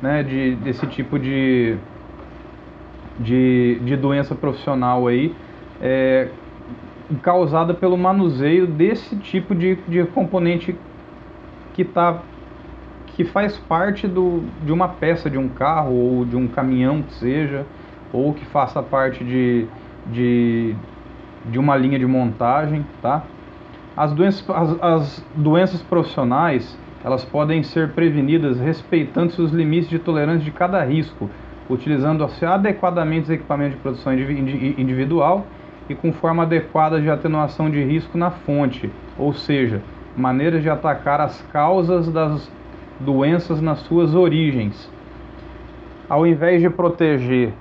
né, de, desse tipo de, de, de doença profissional aí, é, causada pelo manuseio desse tipo de, de componente que tá que faz parte do, de uma peça de um carro ou de um caminhão que seja, ou que faça parte de, de, de uma linha de montagem, tá? As doenças, as, as doenças profissionais, elas podem ser prevenidas respeitando os limites de tolerância de cada risco, utilizando adequadamente os equipamentos de produção individual e com forma adequada de atenuação de risco na fonte, ou seja, maneiras de atacar as causas das doenças nas suas origens. Ao invés de proteger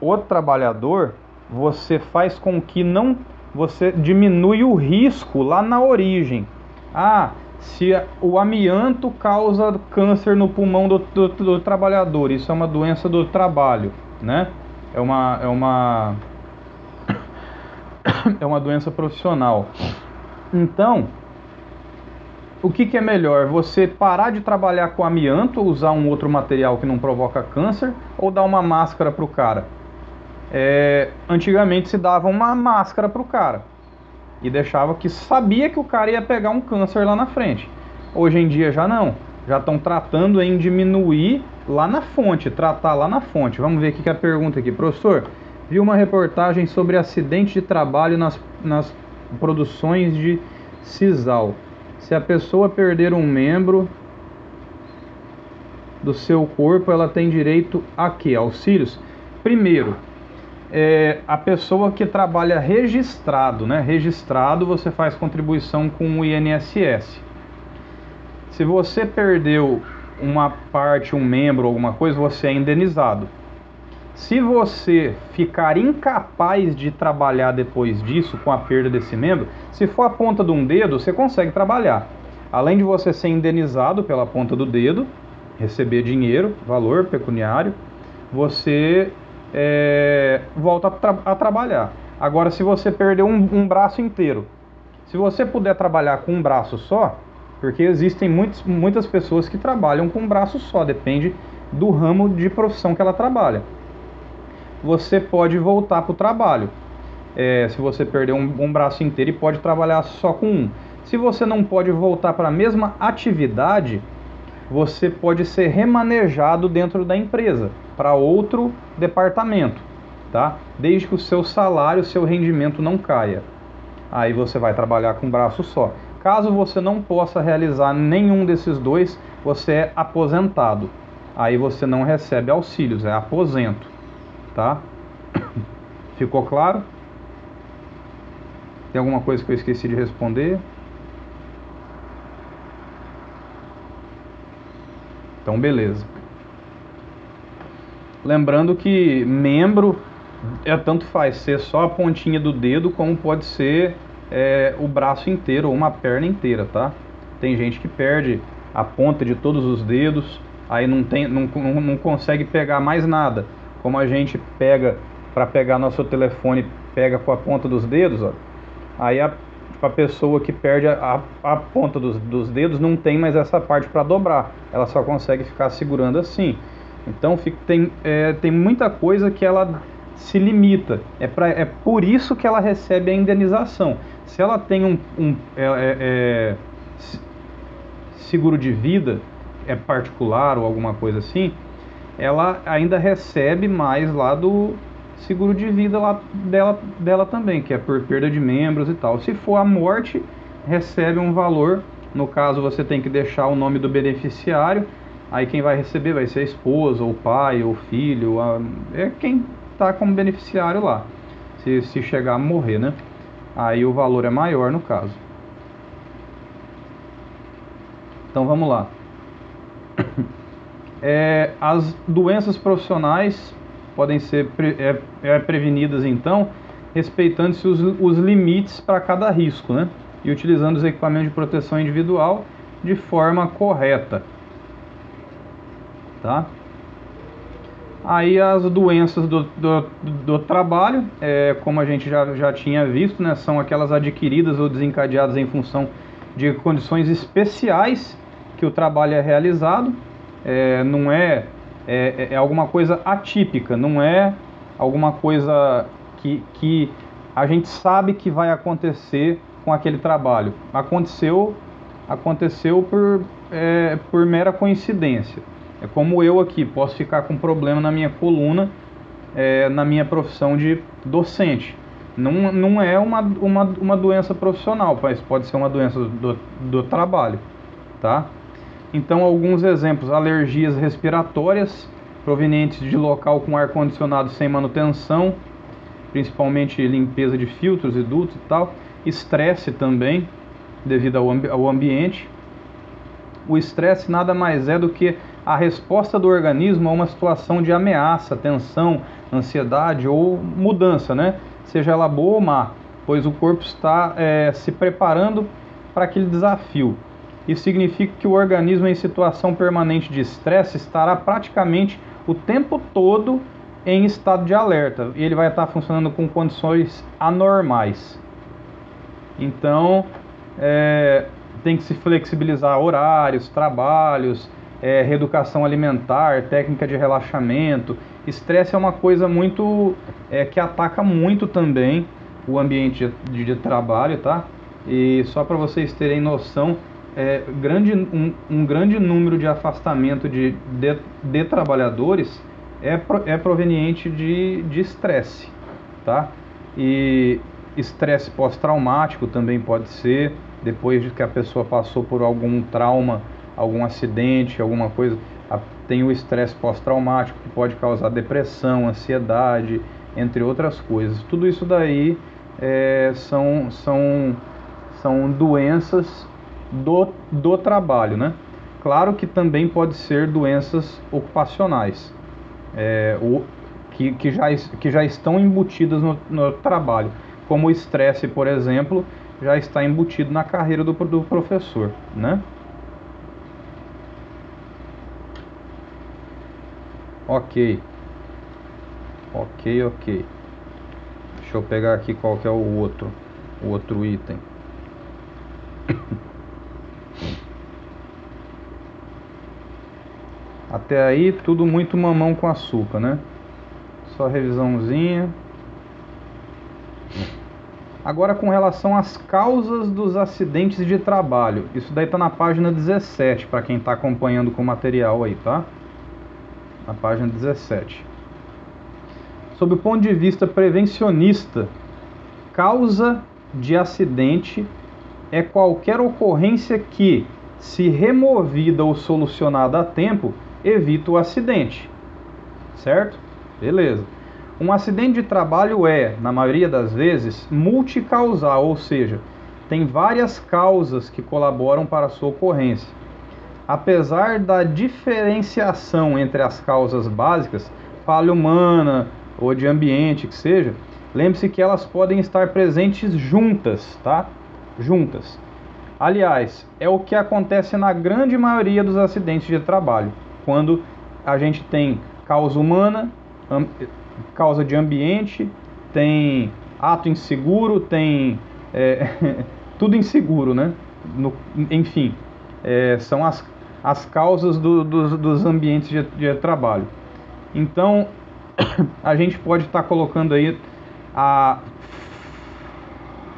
o trabalhador, você faz com que não você diminui o risco lá na origem. Ah, se o amianto causa câncer no pulmão do, do, do, trabalhador. Isso é uma doença do trabalho, né? É uma, é uma, é uma doença profissional. Então, o que, que é melhor? Você parar de trabalhar com amianto, usar um outro material que não provoca câncer, ou dar uma máscara para o cara? É, antigamente se dava uma máscara para o cara e deixava que sabia que o cara ia pegar um câncer lá na frente. Hoje em dia já não. Já estão tratando em diminuir lá na fonte, tratar lá na fonte. Vamos ver o que é a pergunta aqui. Professor, vi uma reportagem sobre acidente de trabalho nas, nas produções de sisal. Se a pessoa perder um membro do seu corpo, ela tem direito a quê? Auxílios? Primeiro, é, a pessoa que trabalha registrado, né? Registrado, você faz contribuição com o INSS. Se você perdeu uma parte, um membro, alguma coisa, você é indenizado. Se você ficar incapaz de trabalhar depois disso, com a perda desse membro, se for a ponta de um dedo, você consegue trabalhar. Além de você ser indenizado pela ponta do dedo, receber dinheiro, valor pecuniário, você é, volta a, tra a, trabalhar. Agora, se você perder um, um braço inteiro, se você puder trabalhar com um braço só, porque existem muitos, muitas pessoas que trabalham com um braço só, depende do ramo de profissão que ela trabalha você pode voltar para o trabalho. É, se você perder um, um braço inteiro e pode trabalhar só com um. Se você não pode voltar para a mesma atividade, você pode ser remanejado dentro da empresa para outro departamento, tá? Desde que o seu salário, o seu rendimento não caia. Aí você vai trabalhar com um braço só. Caso você não possa realizar nenhum desses dois, você é aposentado. Aí você não recebe auxílios, é aposento tá? Ficou claro? Tem alguma coisa que eu esqueci de responder? Então, beleza. Lembrando que membro é tanto faz ser só a pontinha do dedo, como pode ser é, o braço inteiro ou uma perna inteira, tá? Tem gente que perde a ponta de todos os dedos, aí não, tem, não, não, consegue pegar mais nada como a gente pega para pegar nosso telefone, pega com a ponta dos dedos, ó, aí a, a pessoa que perde a, a, a ponta dos, dos, dedos não tem mais essa parte para dobrar, ela só consegue ficar segurando assim. Então fica, tem, é, tem muita coisa que ela se limita. É, pra, é por isso que ela recebe a indenização. Se ela tem um, um é, é, é seguro de vida, é particular ou alguma coisa assim, ela ainda recebe mais lá do seguro de vida lá dela, dela também, que é por perda de membros e tal. Se for a morte, recebe um valor. No caso, você tem que deixar o nome do beneficiário. Aí quem vai receber vai ser a esposa, ou o pai, ou filho, a, é quem está como beneficiário lá. Se, se chegar a morrer, né? Aí o valor é maior no caso. Então vamos lá. É, as doenças profissionais podem ser pre, é, é, prevenidas então, respeitando-se os, os limites para cada risco, né? E utilizando os equipamentos de proteção individual de forma correta, tá? Aí as doenças do, do, do trabalho, é, como a gente já, já tinha visto, né, são aquelas adquiridas ou desencadeadas em função de condições especiais que o trabalho é realizado, é, não é, é, é alguma coisa atípica, não é alguma coisa que, que a gente sabe que vai acontecer com aquele trabalho. Aconteceu, aconteceu por, é, por mera coincidência. É como eu aqui, posso ficar com problema na minha coluna, é, na minha profissão de docente. Não, não é uma, uma, uma doença profissional, mas pode ser uma doença do, do trabalho, tá? Então, alguns exemplos: alergias respiratórias provenientes de local com ar condicionado sem manutenção, principalmente limpeza de filtros e dutos e tal. Estresse também, devido ao, ambi ao ambiente. O estresse nada mais é do que a resposta do organismo a uma situação de ameaça, tensão, ansiedade ou mudança, né? Seja ela boa ou má, pois o corpo está é, se preparando para aquele desafio. Isso significa que o organismo em situação permanente de estresse estará praticamente o tempo todo em estado de alerta e ele vai estar funcionando com condições anormais. Então, é, tem que se flexibilizar horários, trabalhos, é, reeducação alimentar, técnica de relaxamento. Estresse é uma coisa muito é, que ataca muito também o ambiente de, de trabalho, tá? E só para vocês terem noção, é, grande, um, um, grande número de afastamento de, de, de trabalhadores é, pro, é proveniente de estresse, tá? E estresse pós-traumático também pode ser, depois de que a pessoa passou por algum trauma, algum acidente, alguma coisa, tem o estresse pós-traumático que pode causar depressão, ansiedade, entre outras coisas. Tudo isso daí é, são, são, são doenças do, do trabalho, né? Claro que também pode ser doenças ocupacionais, é, o, que, que, já, que já estão embutidas no, no trabalho, como o estresse, por exemplo, já está embutido na carreira do, do professor, né? Ok. Ok, ok. Deixa eu pegar aqui qual que é o outro, o outro item. Até aí tudo muito mamão com açúcar, né? Só revisãozinha. Agora com relação às causas dos acidentes de trabalho. Isso daí tá na página 17 para quem está acompanhando com o material aí, tá? Na página 17. Sob o ponto de vista prevencionista, causa de acidente é qualquer ocorrência que, se removida ou solucionada a tempo, evita o acidente. Certo? Beleza. Um acidente de trabalho é, na maioria das vezes, multicausal, ou seja, tem várias causas que colaboram para a sua ocorrência. Apesar da diferenciação entre as causas básicas, falha humana ou de ambiente que seja, lembre-se que elas podem estar presentes juntas, tá? Juntas. Aliás, é o que acontece na grande maioria dos acidentes de trabalho quando a gente tem causa humana, causa de ambiente, tem ato inseguro, tem é, tudo inseguro, né? No, enfim, é, são as, as causas do, do, dos ambientes de, de, trabalho. Então, a gente pode estar tá colocando aí a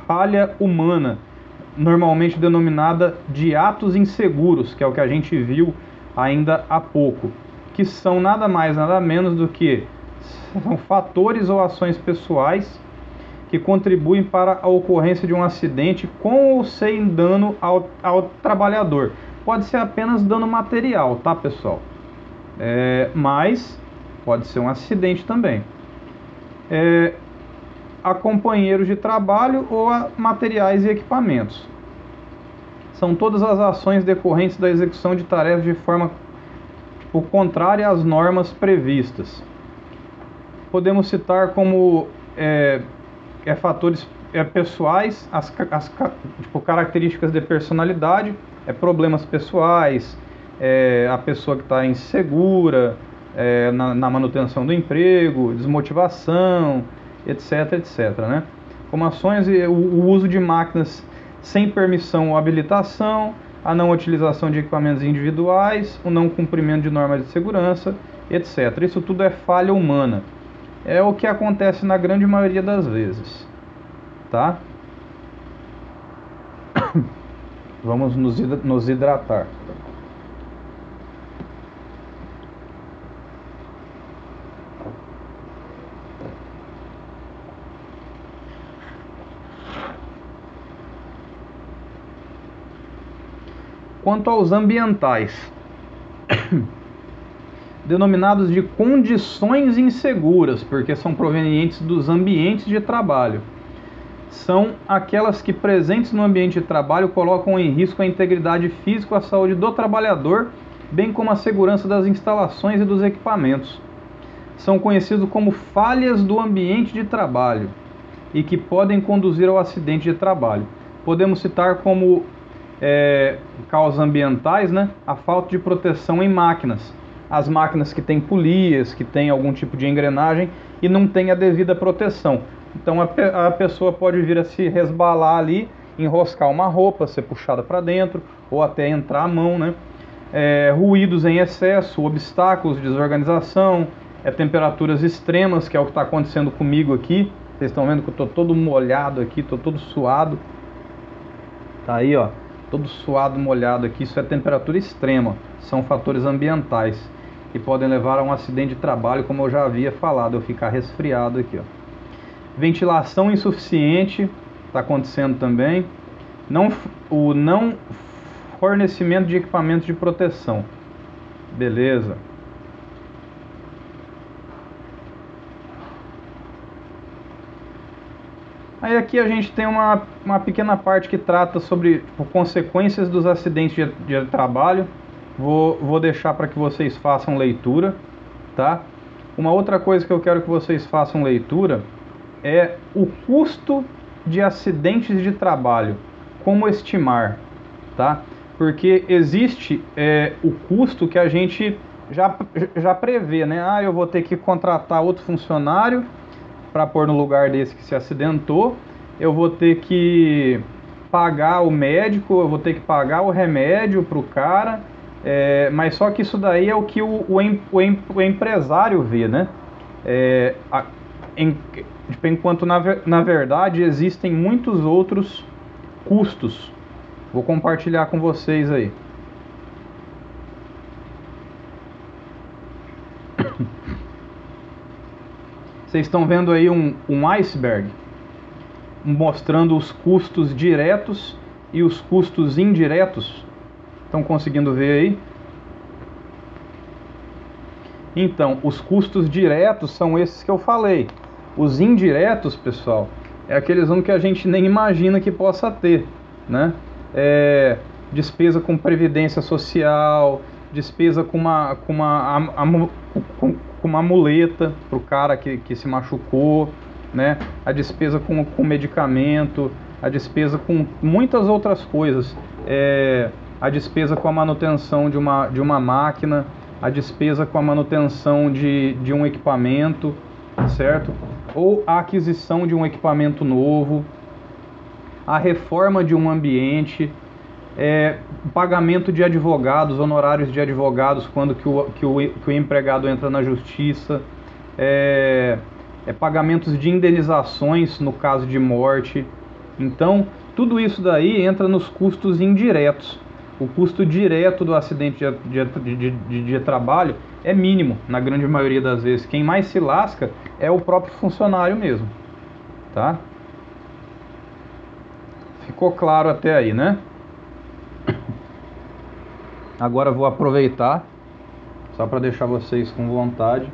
falha humana, normalmente denominada de atos inseguros, que é o que a gente viu ainda há pouco, que são nada mais nada menos do que são fatores ou ações pessoais que contribuem para a ocorrência de um acidente com ou sem dano ao, ao trabalhador. Pode ser apenas dano material, tá pessoal? É, mas pode ser um acidente também. É, a companheiros de trabalho ou a materiais e equipamentos são todas as ações decorrentes da execução de tarefas de forma tipo, contrária às normas previstas. Podemos citar como é, é fatores é, pessoais, as, as tipo, características de personalidade, é, problemas pessoais, é, a pessoa que está insegura é, na, na, manutenção do emprego, desmotivação, etc, etc. Né? Como ações, o, o uso de máquinas sem permissão ou habilitação, a não utilização de equipamentos individuais, o não cumprimento de normas de segurança, etc. Isso tudo é falha humana. É o que acontece na grande maioria das vezes. Tá? Vamos nos hidratar. Quanto aos ambientais, denominados de condições inseguras, porque são provenientes dos ambientes de trabalho, são aquelas que presentes no ambiente de trabalho colocam em risco a integridade física, a saúde do trabalhador, bem como a segurança das instalações e dos equipamentos. São conhecidos como falhas do ambiente de trabalho e que podem conduzir ao acidente de trabalho. Podemos citar como é, causas ambientais, né? A falta de proteção em máquinas. As máquinas que têm polias, que têm algum tipo de engrenagem e não tem a devida proteção. Então a, pe a pessoa pode vir a se resbalar ali, enroscar uma roupa, ser puxada para dentro ou até entrar a mão, né? É, ruídos em excesso, obstáculos, desorganização, é, temperaturas extremas, que é o que está acontecendo comigo aqui. Vocês estão vendo que eu estou todo molhado aqui, estou todo suado. Tá aí, ó todo suado, molhado aqui, isso é temperatura extrema, são fatores ambientais que podem levar a um acidente de trabalho, como eu já havia falado, eu ficar resfriado aqui. Ó. Ventilação insuficiente está acontecendo também. Não, o não fornecimento de equipamentos de proteção. Beleza. Aí aqui a gente tem uma, uma pequena parte que trata sobre tipo, consequências dos acidentes de, de trabalho, Vou, vou deixar para que vocês façam leitura, tá? Uma outra coisa que eu quero que vocês façam leitura é o custo de acidentes de trabalho, como estimar, tá? Porque existe é, o custo que a gente já, já prevê, né? Ah, eu vou ter que contratar outro funcionário para pôr no lugar desse que se acidentou, eu vou ter que pagar o médico, eu vou ter que pagar o remédio para o cara, é, mas só que isso daí é o que o, o, o, o empresário vê, né? É, a, em, tipo, enquanto na, na verdade existem muitos outros custos. Vou compartilhar com vocês aí. Vocês estão vendo aí um, um iceberg mostrando os custos diretos e os custos indiretos. Estão conseguindo ver aí? Então, os custos diretos são esses que eu falei. Os indiretos, pessoal, é aqueles um que a gente nem imagina que possa ter, né? É, despesa com previdência social, despesa com uma, com uma, com, uma muleta para o cara que, que se machucou, né? a despesa com, com medicamento, a despesa com muitas outras coisas, é, a despesa com a manutenção de uma, de uma máquina, a despesa com a manutenção de, de um equipamento, certo? Ou a aquisição de um equipamento novo, a reforma de um ambiente, é, pagamento de advogados, honorários de advogados quando que o, que o, que o empregado entra na justiça, é, é, pagamentos de indenizações no caso de morte. Então, tudo isso daí entra nos custos indiretos. O custo direto do acidente de, de, de, de, trabalho é mínimo, na grande maioria das vezes. Quem mais se lasca é o próprio funcionário mesmo. Tá? Ficou claro até aí, né? Agora vou aproveitar só para deixar vocês com vontade.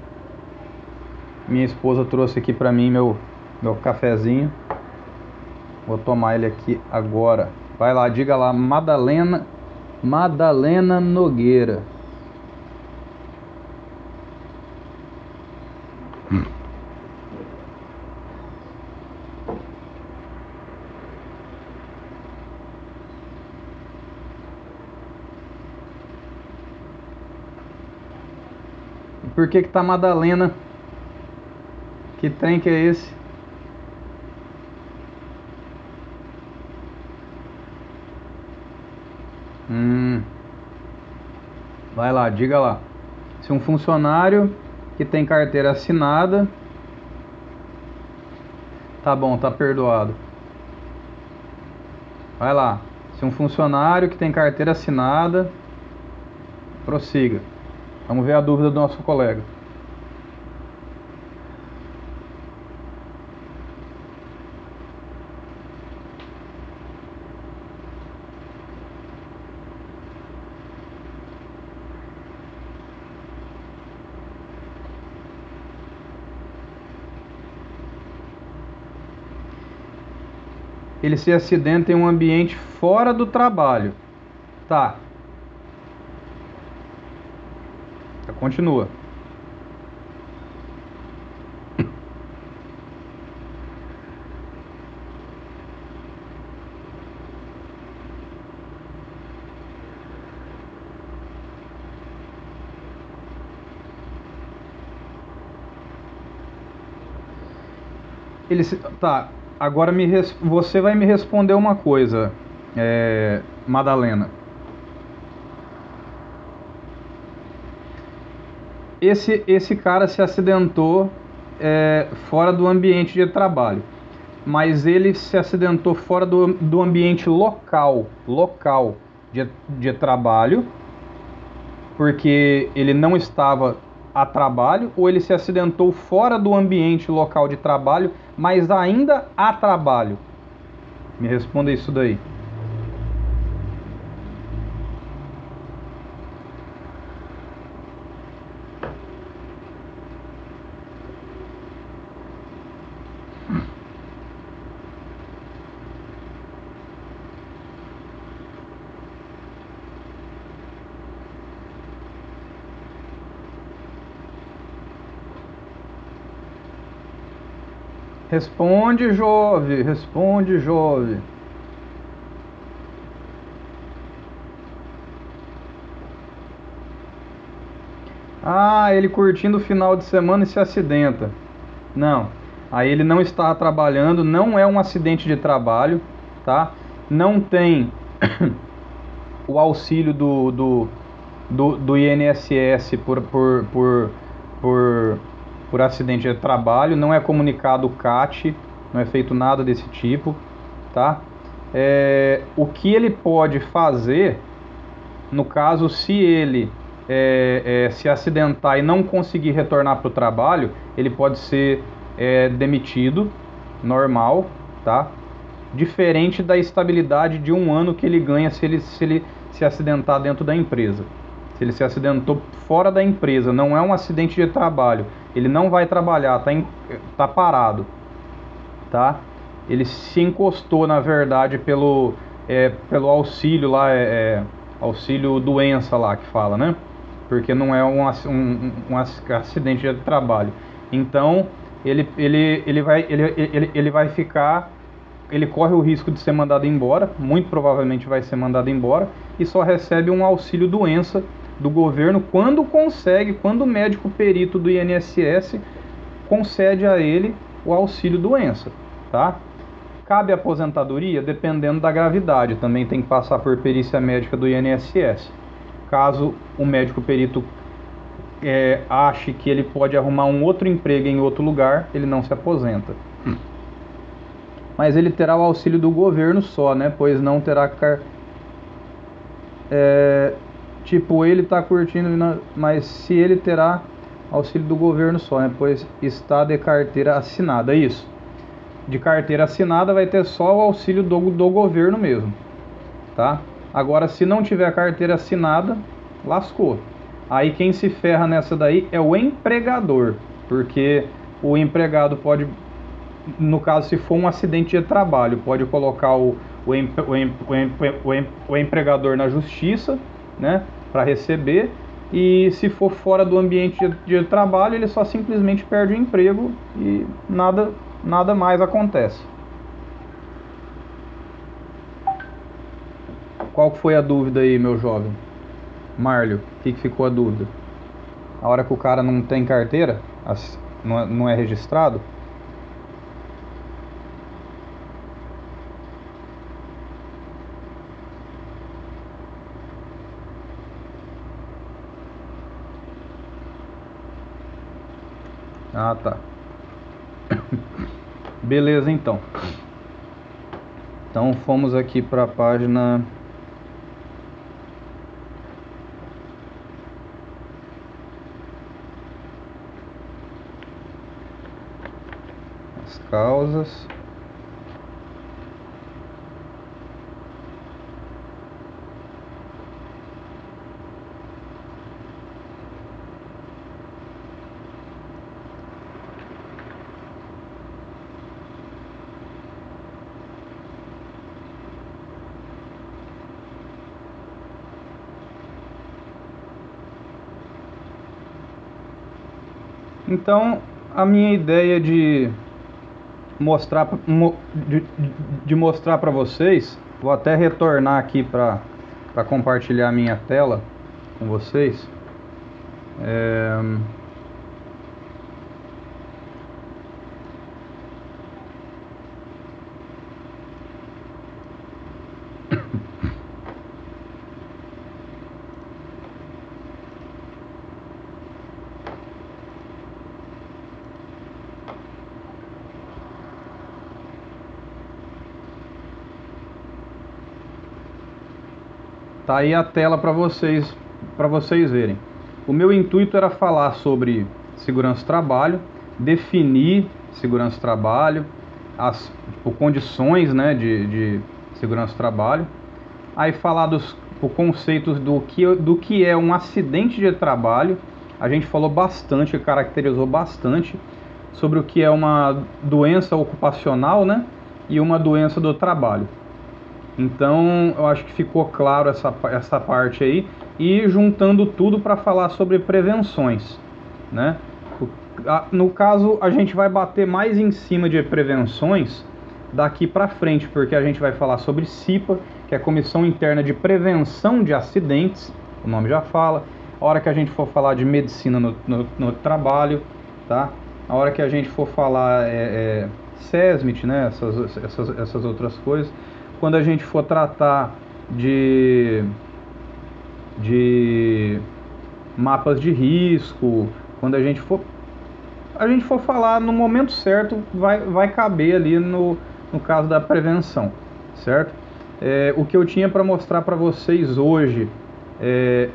Minha esposa trouxe aqui para mim meu meu cafezinho. Vou tomar ele aqui agora. Vai lá, diga lá, Madalena Madalena Nogueira. Por que que tá Madalena? Que trem que é esse? Hum. Vai lá, diga lá. Se um funcionário que tem carteira assinada. Tá bom, tá perdoado. Vai lá. Se um funcionário que tem carteira assinada. Prossiga. Vamos ver a dúvida do nosso colega. ele se acidenta em um ambiente fora do trabalho. Tá, Continua. Ele se, tá, agora me você vai me responder uma coisa, é, Madalena. Esse, esse cara se acidentou é, fora do ambiente de trabalho, mas ele se acidentou fora do, do ambiente local, local de, de trabalho, porque ele não estava a trabalho, ou ele se acidentou fora do ambiente local de trabalho, mas ainda a trabalho? Me responda isso daí. Responde, Jove, responde, Jove. Ah, ele curtindo o final de semana e se acidenta. Não. Aí ele não está trabalhando, não é um acidente de trabalho, tá? Não tem o auxílio do, do, do, do INSS por, por, por, por, por acidente de trabalho, não é comunicado o CAT, não é feito nada desse tipo, tá? É, o que ele pode fazer, no caso, se ele é, é, se acidentar e não conseguir retornar para o trabalho, ele pode ser é, demitido, normal, tá? Diferente da estabilidade de um ano que ele ganha se ele se, ele se acidentar dentro da empresa. Se ele se acidentou fora da empresa, não é um acidente de trabalho, ele não vai trabalhar, tá, em, tá parado, tá? Ele se encostou, na verdade, pelo, é, pelo auxílio lá, é, é auxílio doença lá que fala, né? Porque não é um, um, um acidente de trabalho. Então, ele, ele, ele, vai, ele, ele, ele vai ficar, ele corre o risco de ser mandado embora, muito provavelmente vai ser mandado embora, e só recebe um auxílio doença do governo quando consegue, quando o médico perito do INSS concede a ele o auxílio doença, tá? Cabe aposentadoria dependendo da gravidade, também tem que passar por perícia médica do INSS. Caso o médico perito é, ache que ele pode arrumar um outro emprego em outro lugar, ele não se aposenta. Mas ele terá o auxílio do governo só, né? Pois não terá car... É, tipo, ele está curtindo, mas se ele terá auxílio do governo só, né? Pois está de carteira assinada, é isso. De carteira assinada vai ter só o auxílio do, do governo mesmo, tá? Agora, se não tiver carteira assinada, lascou. Aí quem se ferra nessa daí é o empregador, porque o empregado pode, no caso, se for um acidente de trabalho, pode colocar o, o, o, o, o empregador na justiça, né, para receber, e se for fora do ambiente de, de trabalho, ele só simplesmente perde o emprego e nada, nada mais acontece. Qual foi a dúvida aí, meu jovem? Marlio, o que, que ficou a dúvida? A hora que o cara não tem carteira, não é, não é registrado, Ah, tá. Beleza, então. Então fomos aqui para a página causas. Então, a minha ideia de mostrar de, de mostrar para vocês. Vou até retornar aqui para compartilhar minha tela com vocês. É... Tá aí a tela para vocês, para vocês verem. O meu intuito era falar sobre segurança do trabalho, definir segurança do trabalho, as tipo, condições né, de, de segurança do trabalho, aí falar dos tipo, conceitos do que, do que é um acidente de trabalho. A gente falou bastante, caracterizou bastante sobre o que é uma doença ocupacional né, e uma doença do trabalho. Então, eu acho que ficou claro essa, essa parte aí. E juntando tudo para falar sobre prevenções, né? No caso, a gente vai bater mais em cima de prevenções daqui para frente, porque a gente vai falar sobre CIPA, que é a Comissão Interna de Prevenção de Acidentes, o nome já fala. A hora que a gente for falar de medicina no, no, no trabalho, tá? A hora que a gente for falar é, é SESMIT, né? Essas, essas, essas outras coisas. Quando a gente for tratar de, de mapas de risco, quando a gente for a gente for falar no momento certo, vai, vai caber ali no, no caso da prevenção, certo? É, o que eu tinha para mostrar para vocês hoje é,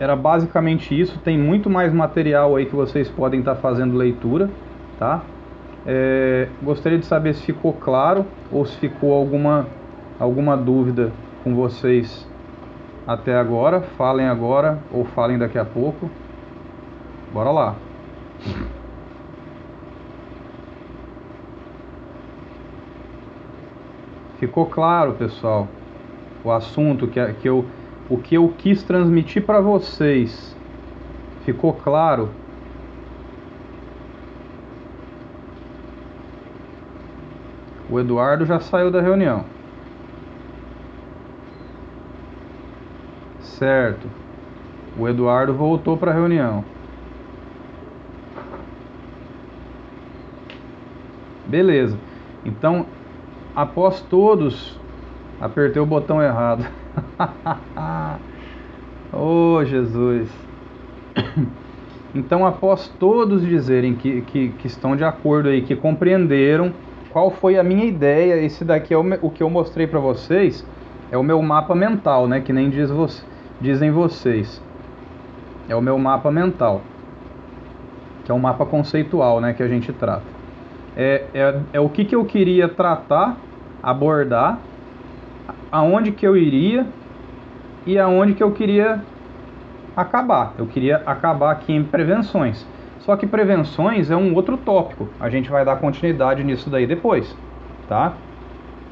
era basicamente isso. Tem muito mais material aí que vocês podem estar tá fazendo leitura, tá? É, gostaria de saber se ficou claro ou se ficou alguma, alguma dúvida com vocês até agora. Falem agora ou falem daqui a pouco. Bora lá. Ficou claro, pessoal, o assunto que, que eu, o que eu quis transmitir para vocês. Ficou claro? O Eduardo já saiu da reunião. Certo. O Eduardo voltou para a reunião. Beleza. Então, após todos, apertei o botão errado. oh, Jesus. Então, após todos dizerem que, que, que, estão de acordo aí, que compreenderam qual foi a minha ideia, esse daqui é o, o que eu mostrei para vocês, é o meu mapa mental, né? Que nem diz dizem vocês. É o meu mapa mental, que é um mapa conceitual, né? Que a gente trata. É, é, é o que, que eu queria tratar, abordar, aonde que eu iria e aonde que eu queria acabar. Eu queria acabar aqui em prevenções. Só que prevenções é um outro tópico. A gente vai dar continuidade nisso daí depois, tá?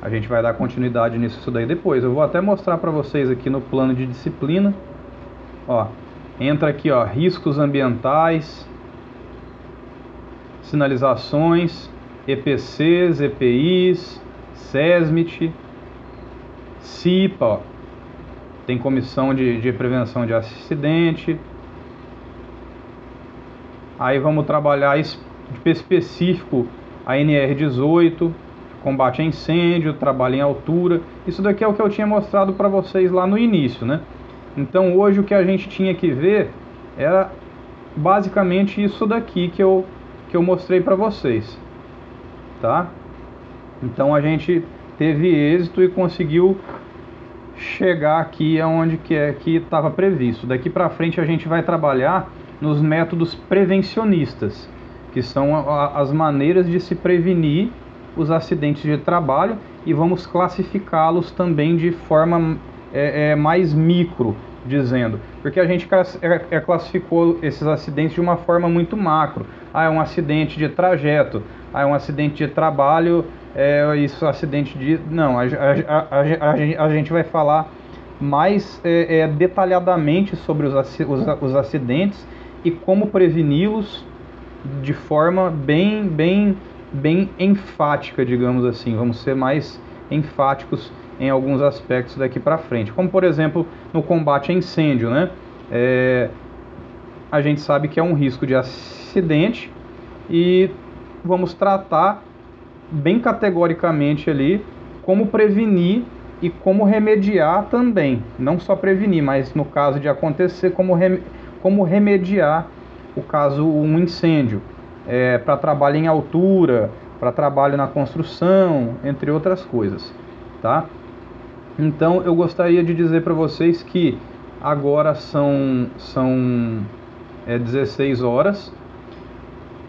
A gente vai dar continuidade nisso daí depois. Eu vou até mostrar para vocês aqui no plano de disciplina. Ó, entra aqui, ó, riscos ambientais, sinalizações, EPCs, EPIs, SESMIT, CIPA, ó. tem comissão de, de prevenção de acidente. Aí vamos trabalhar específico a NR18, combate a incêndio, trabalho em altura. Isso daqui é o que eu tinha mostrado para vocês lá no início, né? Então hoje o que a gente tinha que ver era basicamente isso daqui que eu, que eu mostrei para vocês tá? Então a gente teve êxito e conseguiu chegar aqui aonde que é que estava previsto. Daqui para frente a gente vai trabalhar nos métodos prevencionistas, que são as maneiras de se prevenir os acidentes de trabalho e vamos classificá-los também de forma é, é, mais micro, dizendo, porque a gente é, é, classificou esses acidentes de uma forma muito macro. Ah, é um acidente de trajeto, ah, é um acidente de trabalho, é isso, acidente de. Não, a, a, a, a gente vai falar mais é, é, detalhadamente sobre os, os, os acidentes e como preveni-los de forma bem, bem, bem enfática, digamos assim. Vamos ser mais enfáticos em alguns aspectos daqui para frente, como por exemplo no combate a incêndio, né? É, a gente sabe que é um risco de acidente e vamos tratar bem categoricamente ali como prevenir e como remediar também. Não só prevenir, mas no caso de acontecer, como, como remediar o caso um incêndio. É, para trabalho em altura, para trabalho na construção, entre outras coisas. Tá? Então eu gostaria de dizer para vocês que agora são, são é, 16 horas.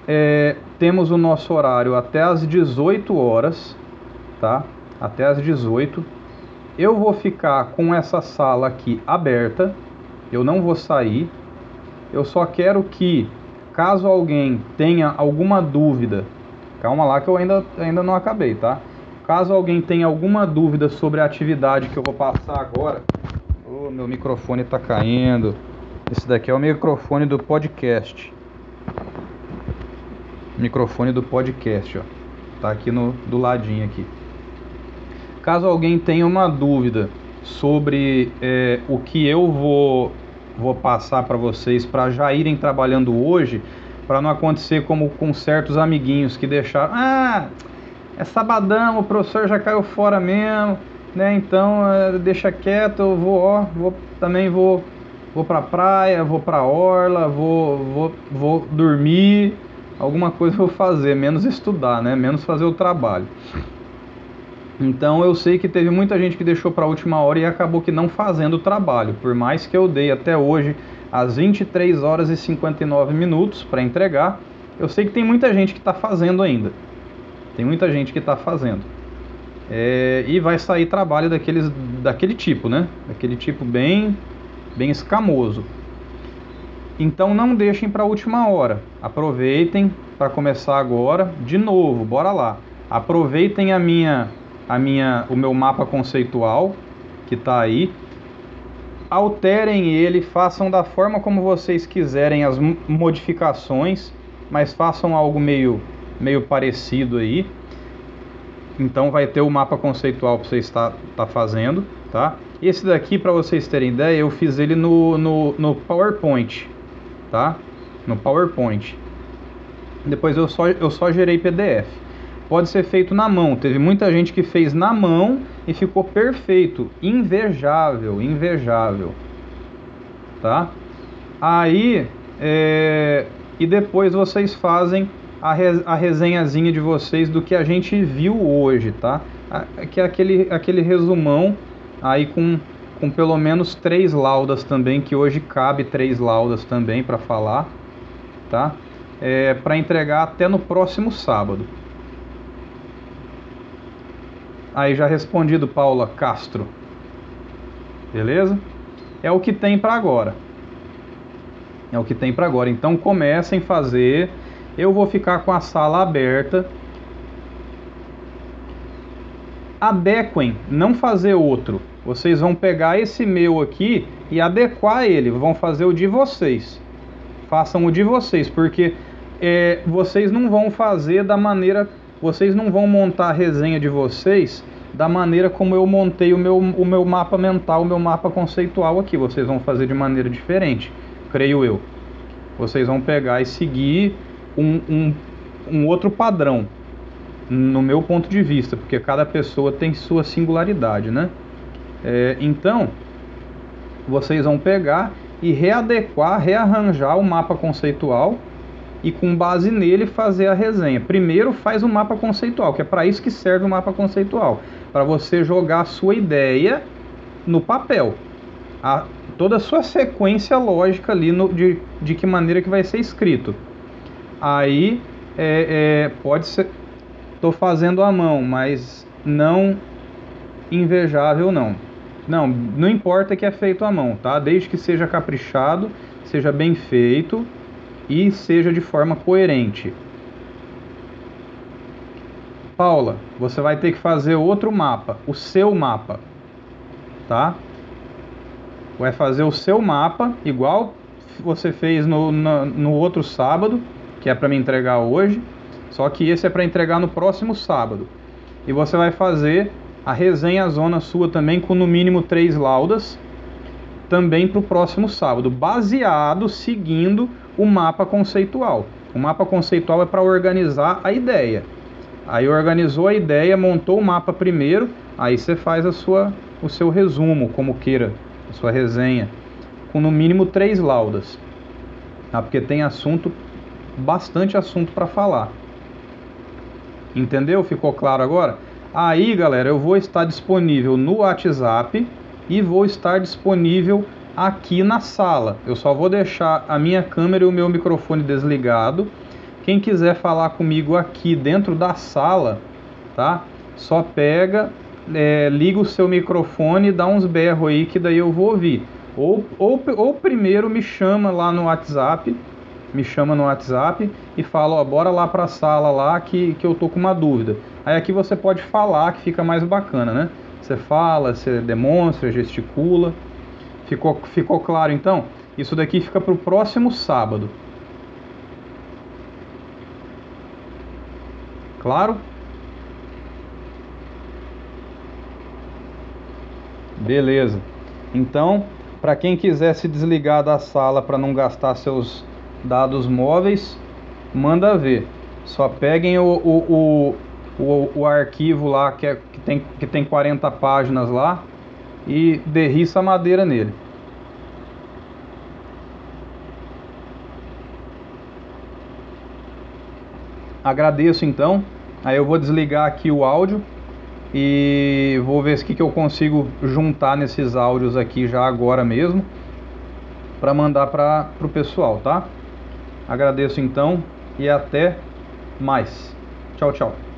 É, temos o nosso horário até as 18 horas, tá? Até as 18. Eu vou ficar com essa sala aqui aberta. Eu não vou sair. Eu só quero que, caso alguém tenha alguma dúvida, calma lá que eu ainda, ainda não acabei, tá? Caso alguém tenha alguma dúvida sobre a atividade que eu vou passar agora, oh, meu microfone está caindo. Esse daqui é o microfone do podcast. microfone do podcast, ó. Tá aqui no do ladinho aqui. Caso alguém tenha uma dúvida sobre é, o que eu vou vou passar para vocês para já irem trabalhando hoje, para não acontecer como com certos amiguinhos que deixaram, ah, é sabadão, o professor já caiu fora mesmo, né? Então é, deixa quieto, eu vou, ó, vou também vou vou pra praia, vou pra orla, vou vou vou dormir, alguma coisa vou fazer, menos estudar, né? Menos fazer o trabalho. Então eu sei que teve muita gente que deixou para a última hora e acabou que não fazendo o trabalho. Por mais que eu dei até hoje às 23 horas e 59 minutos para entregar, eu sei que tem muita gente que está fazendo ainda. Tem muita gente que está fazendo. É, e vai sair trabalho daqueles, daquele tipo, né? Daquele tipo bem, bem escamoso. Então não deixem para a última hora. Aproveitem para começar agora. De novo, bora lá. Aproveitem a minha a minha, o meu mapa conceitual que está aí. Alterem ele, façam da forma como vocês quiserem as modificações, mas façam algo meio, meio parecido aí. Então vai ter o mapa conceitual para você estar tá fazendo, tá? Esse daqui, para vocês terem ideia, eu fiz ele no, no, no PowerPoint, tá? No PowerPoint. Depois eu só, eu só gerei PDF pode ser feito na mão. Teve muita gente que fez na mão e ficou perfeito, invejável, invejável, tá? Aí, é... e depois vocês fazem a, re... a resenhazinha de vocês do que a gente viu hoje, tá? Que é aquele, aquele resumão aí com, com pelo menos três laudas também, que hoje cabe três laudas também para falar, tá? É, para entregar até no próximo sábado. Aí já respondido, Paula Castro. Beleza? É o que tem para agora. É o que tem para agora. Então comecem a fazer. Eu vou ficar com a sala aberta. Adequem, não fazer outro. Vocês vão pegar esse meu aqui e adequar ele. Vão fazer o de vocês. Façam o de vocês, porque é, vocês não vão fazer da maneira vocês não vão montar a resenha de vocês da maneira como eu montei o meu, o meu mapa mental, o meu mapa conceitual aqui. Vocês vão fazer de maneira diferente, creio eu. Vocês vão pegar e seguir um, um, um outro padrão, no meu ponto de vista, porque cada pessoa tem sua singularidade, né? É, então, vocês vão pegar e readequar, rearranjar o mapa conceitual e com base nele fazer a resenha. Primeiro faz o um mapa conceitual, que é para isso que serve o mapa conceitual, para você jogar a sua ideia no papel. A, toda a sua sequência lógica ali no, de, de que maneira que vai ser escrito. Aí é, é, pode ser. Estou fazendo à mão, mas não invejável não. Não, não importa que é feito à mão, tá? Desde que seja caprichado, seja bem feito e seja de forma coerente. Paula, você vai ter que fazer outro mapa, o seu mapa, tá? Vai fazer o seu mapa, igual você fez no, no, no outro sábado, que é para me entregar hoje, só que esse é para entregar no próximo sábado. E você vai fazer a resenha zona sua também com no mínimo três laudas, também para o próximo sábado, baseado, seguindo o mapa conceitual. O mapa conceitual é para organizar a ideia. Aí organizou a ideia, montou o mapa primeiro, aí você faz a sua, o seu resumo, como queira, a sua resenha, com no mínimo três laudas. Tá? Porque tem assunto, bastante assunto para falar. Entendeu? Ficou claro agora? Aí, galera, eu vou estar disponível no WhatsApp e vou estar disponível aqui na sala. Eu só vou deixar a minha câmera e o meu microfone desligado. Quem quiser falar comigo aqui dentro da sala, tá? Só pega, é, liga o seu microfone e dá uns berros aí que daí eu vou ouvir. Ou, ou, ou primeiro me chama lá no WhatsApp, me chama no WhatsApp e fala, ó, bora lá pra sala lá que, que eu tô com uma dúvida. Aí aqui você pode falar que fica mais bacana, né? Você fala, você demonstra, gesticula. Ficou, ficou claro então? Isso daqui fica para o próximo sábado. Claro? Beleza. Então, para quem quiser se desligar da sala para não gastar seus dados móveis, manda ver. Só peguem o, o, o, o, o arquivo lá que, é, que, tem, que tem 40 páginas lá e derriça a madeira nele. Agradeço então. Aí eu vou desligar aqui o áudio e vou ver o que, que eu consigo juntar nesses áudios aqui já agora mesmo para mandar para o pessoal, tá? Agradeço então e até mais. Tchau, tchau.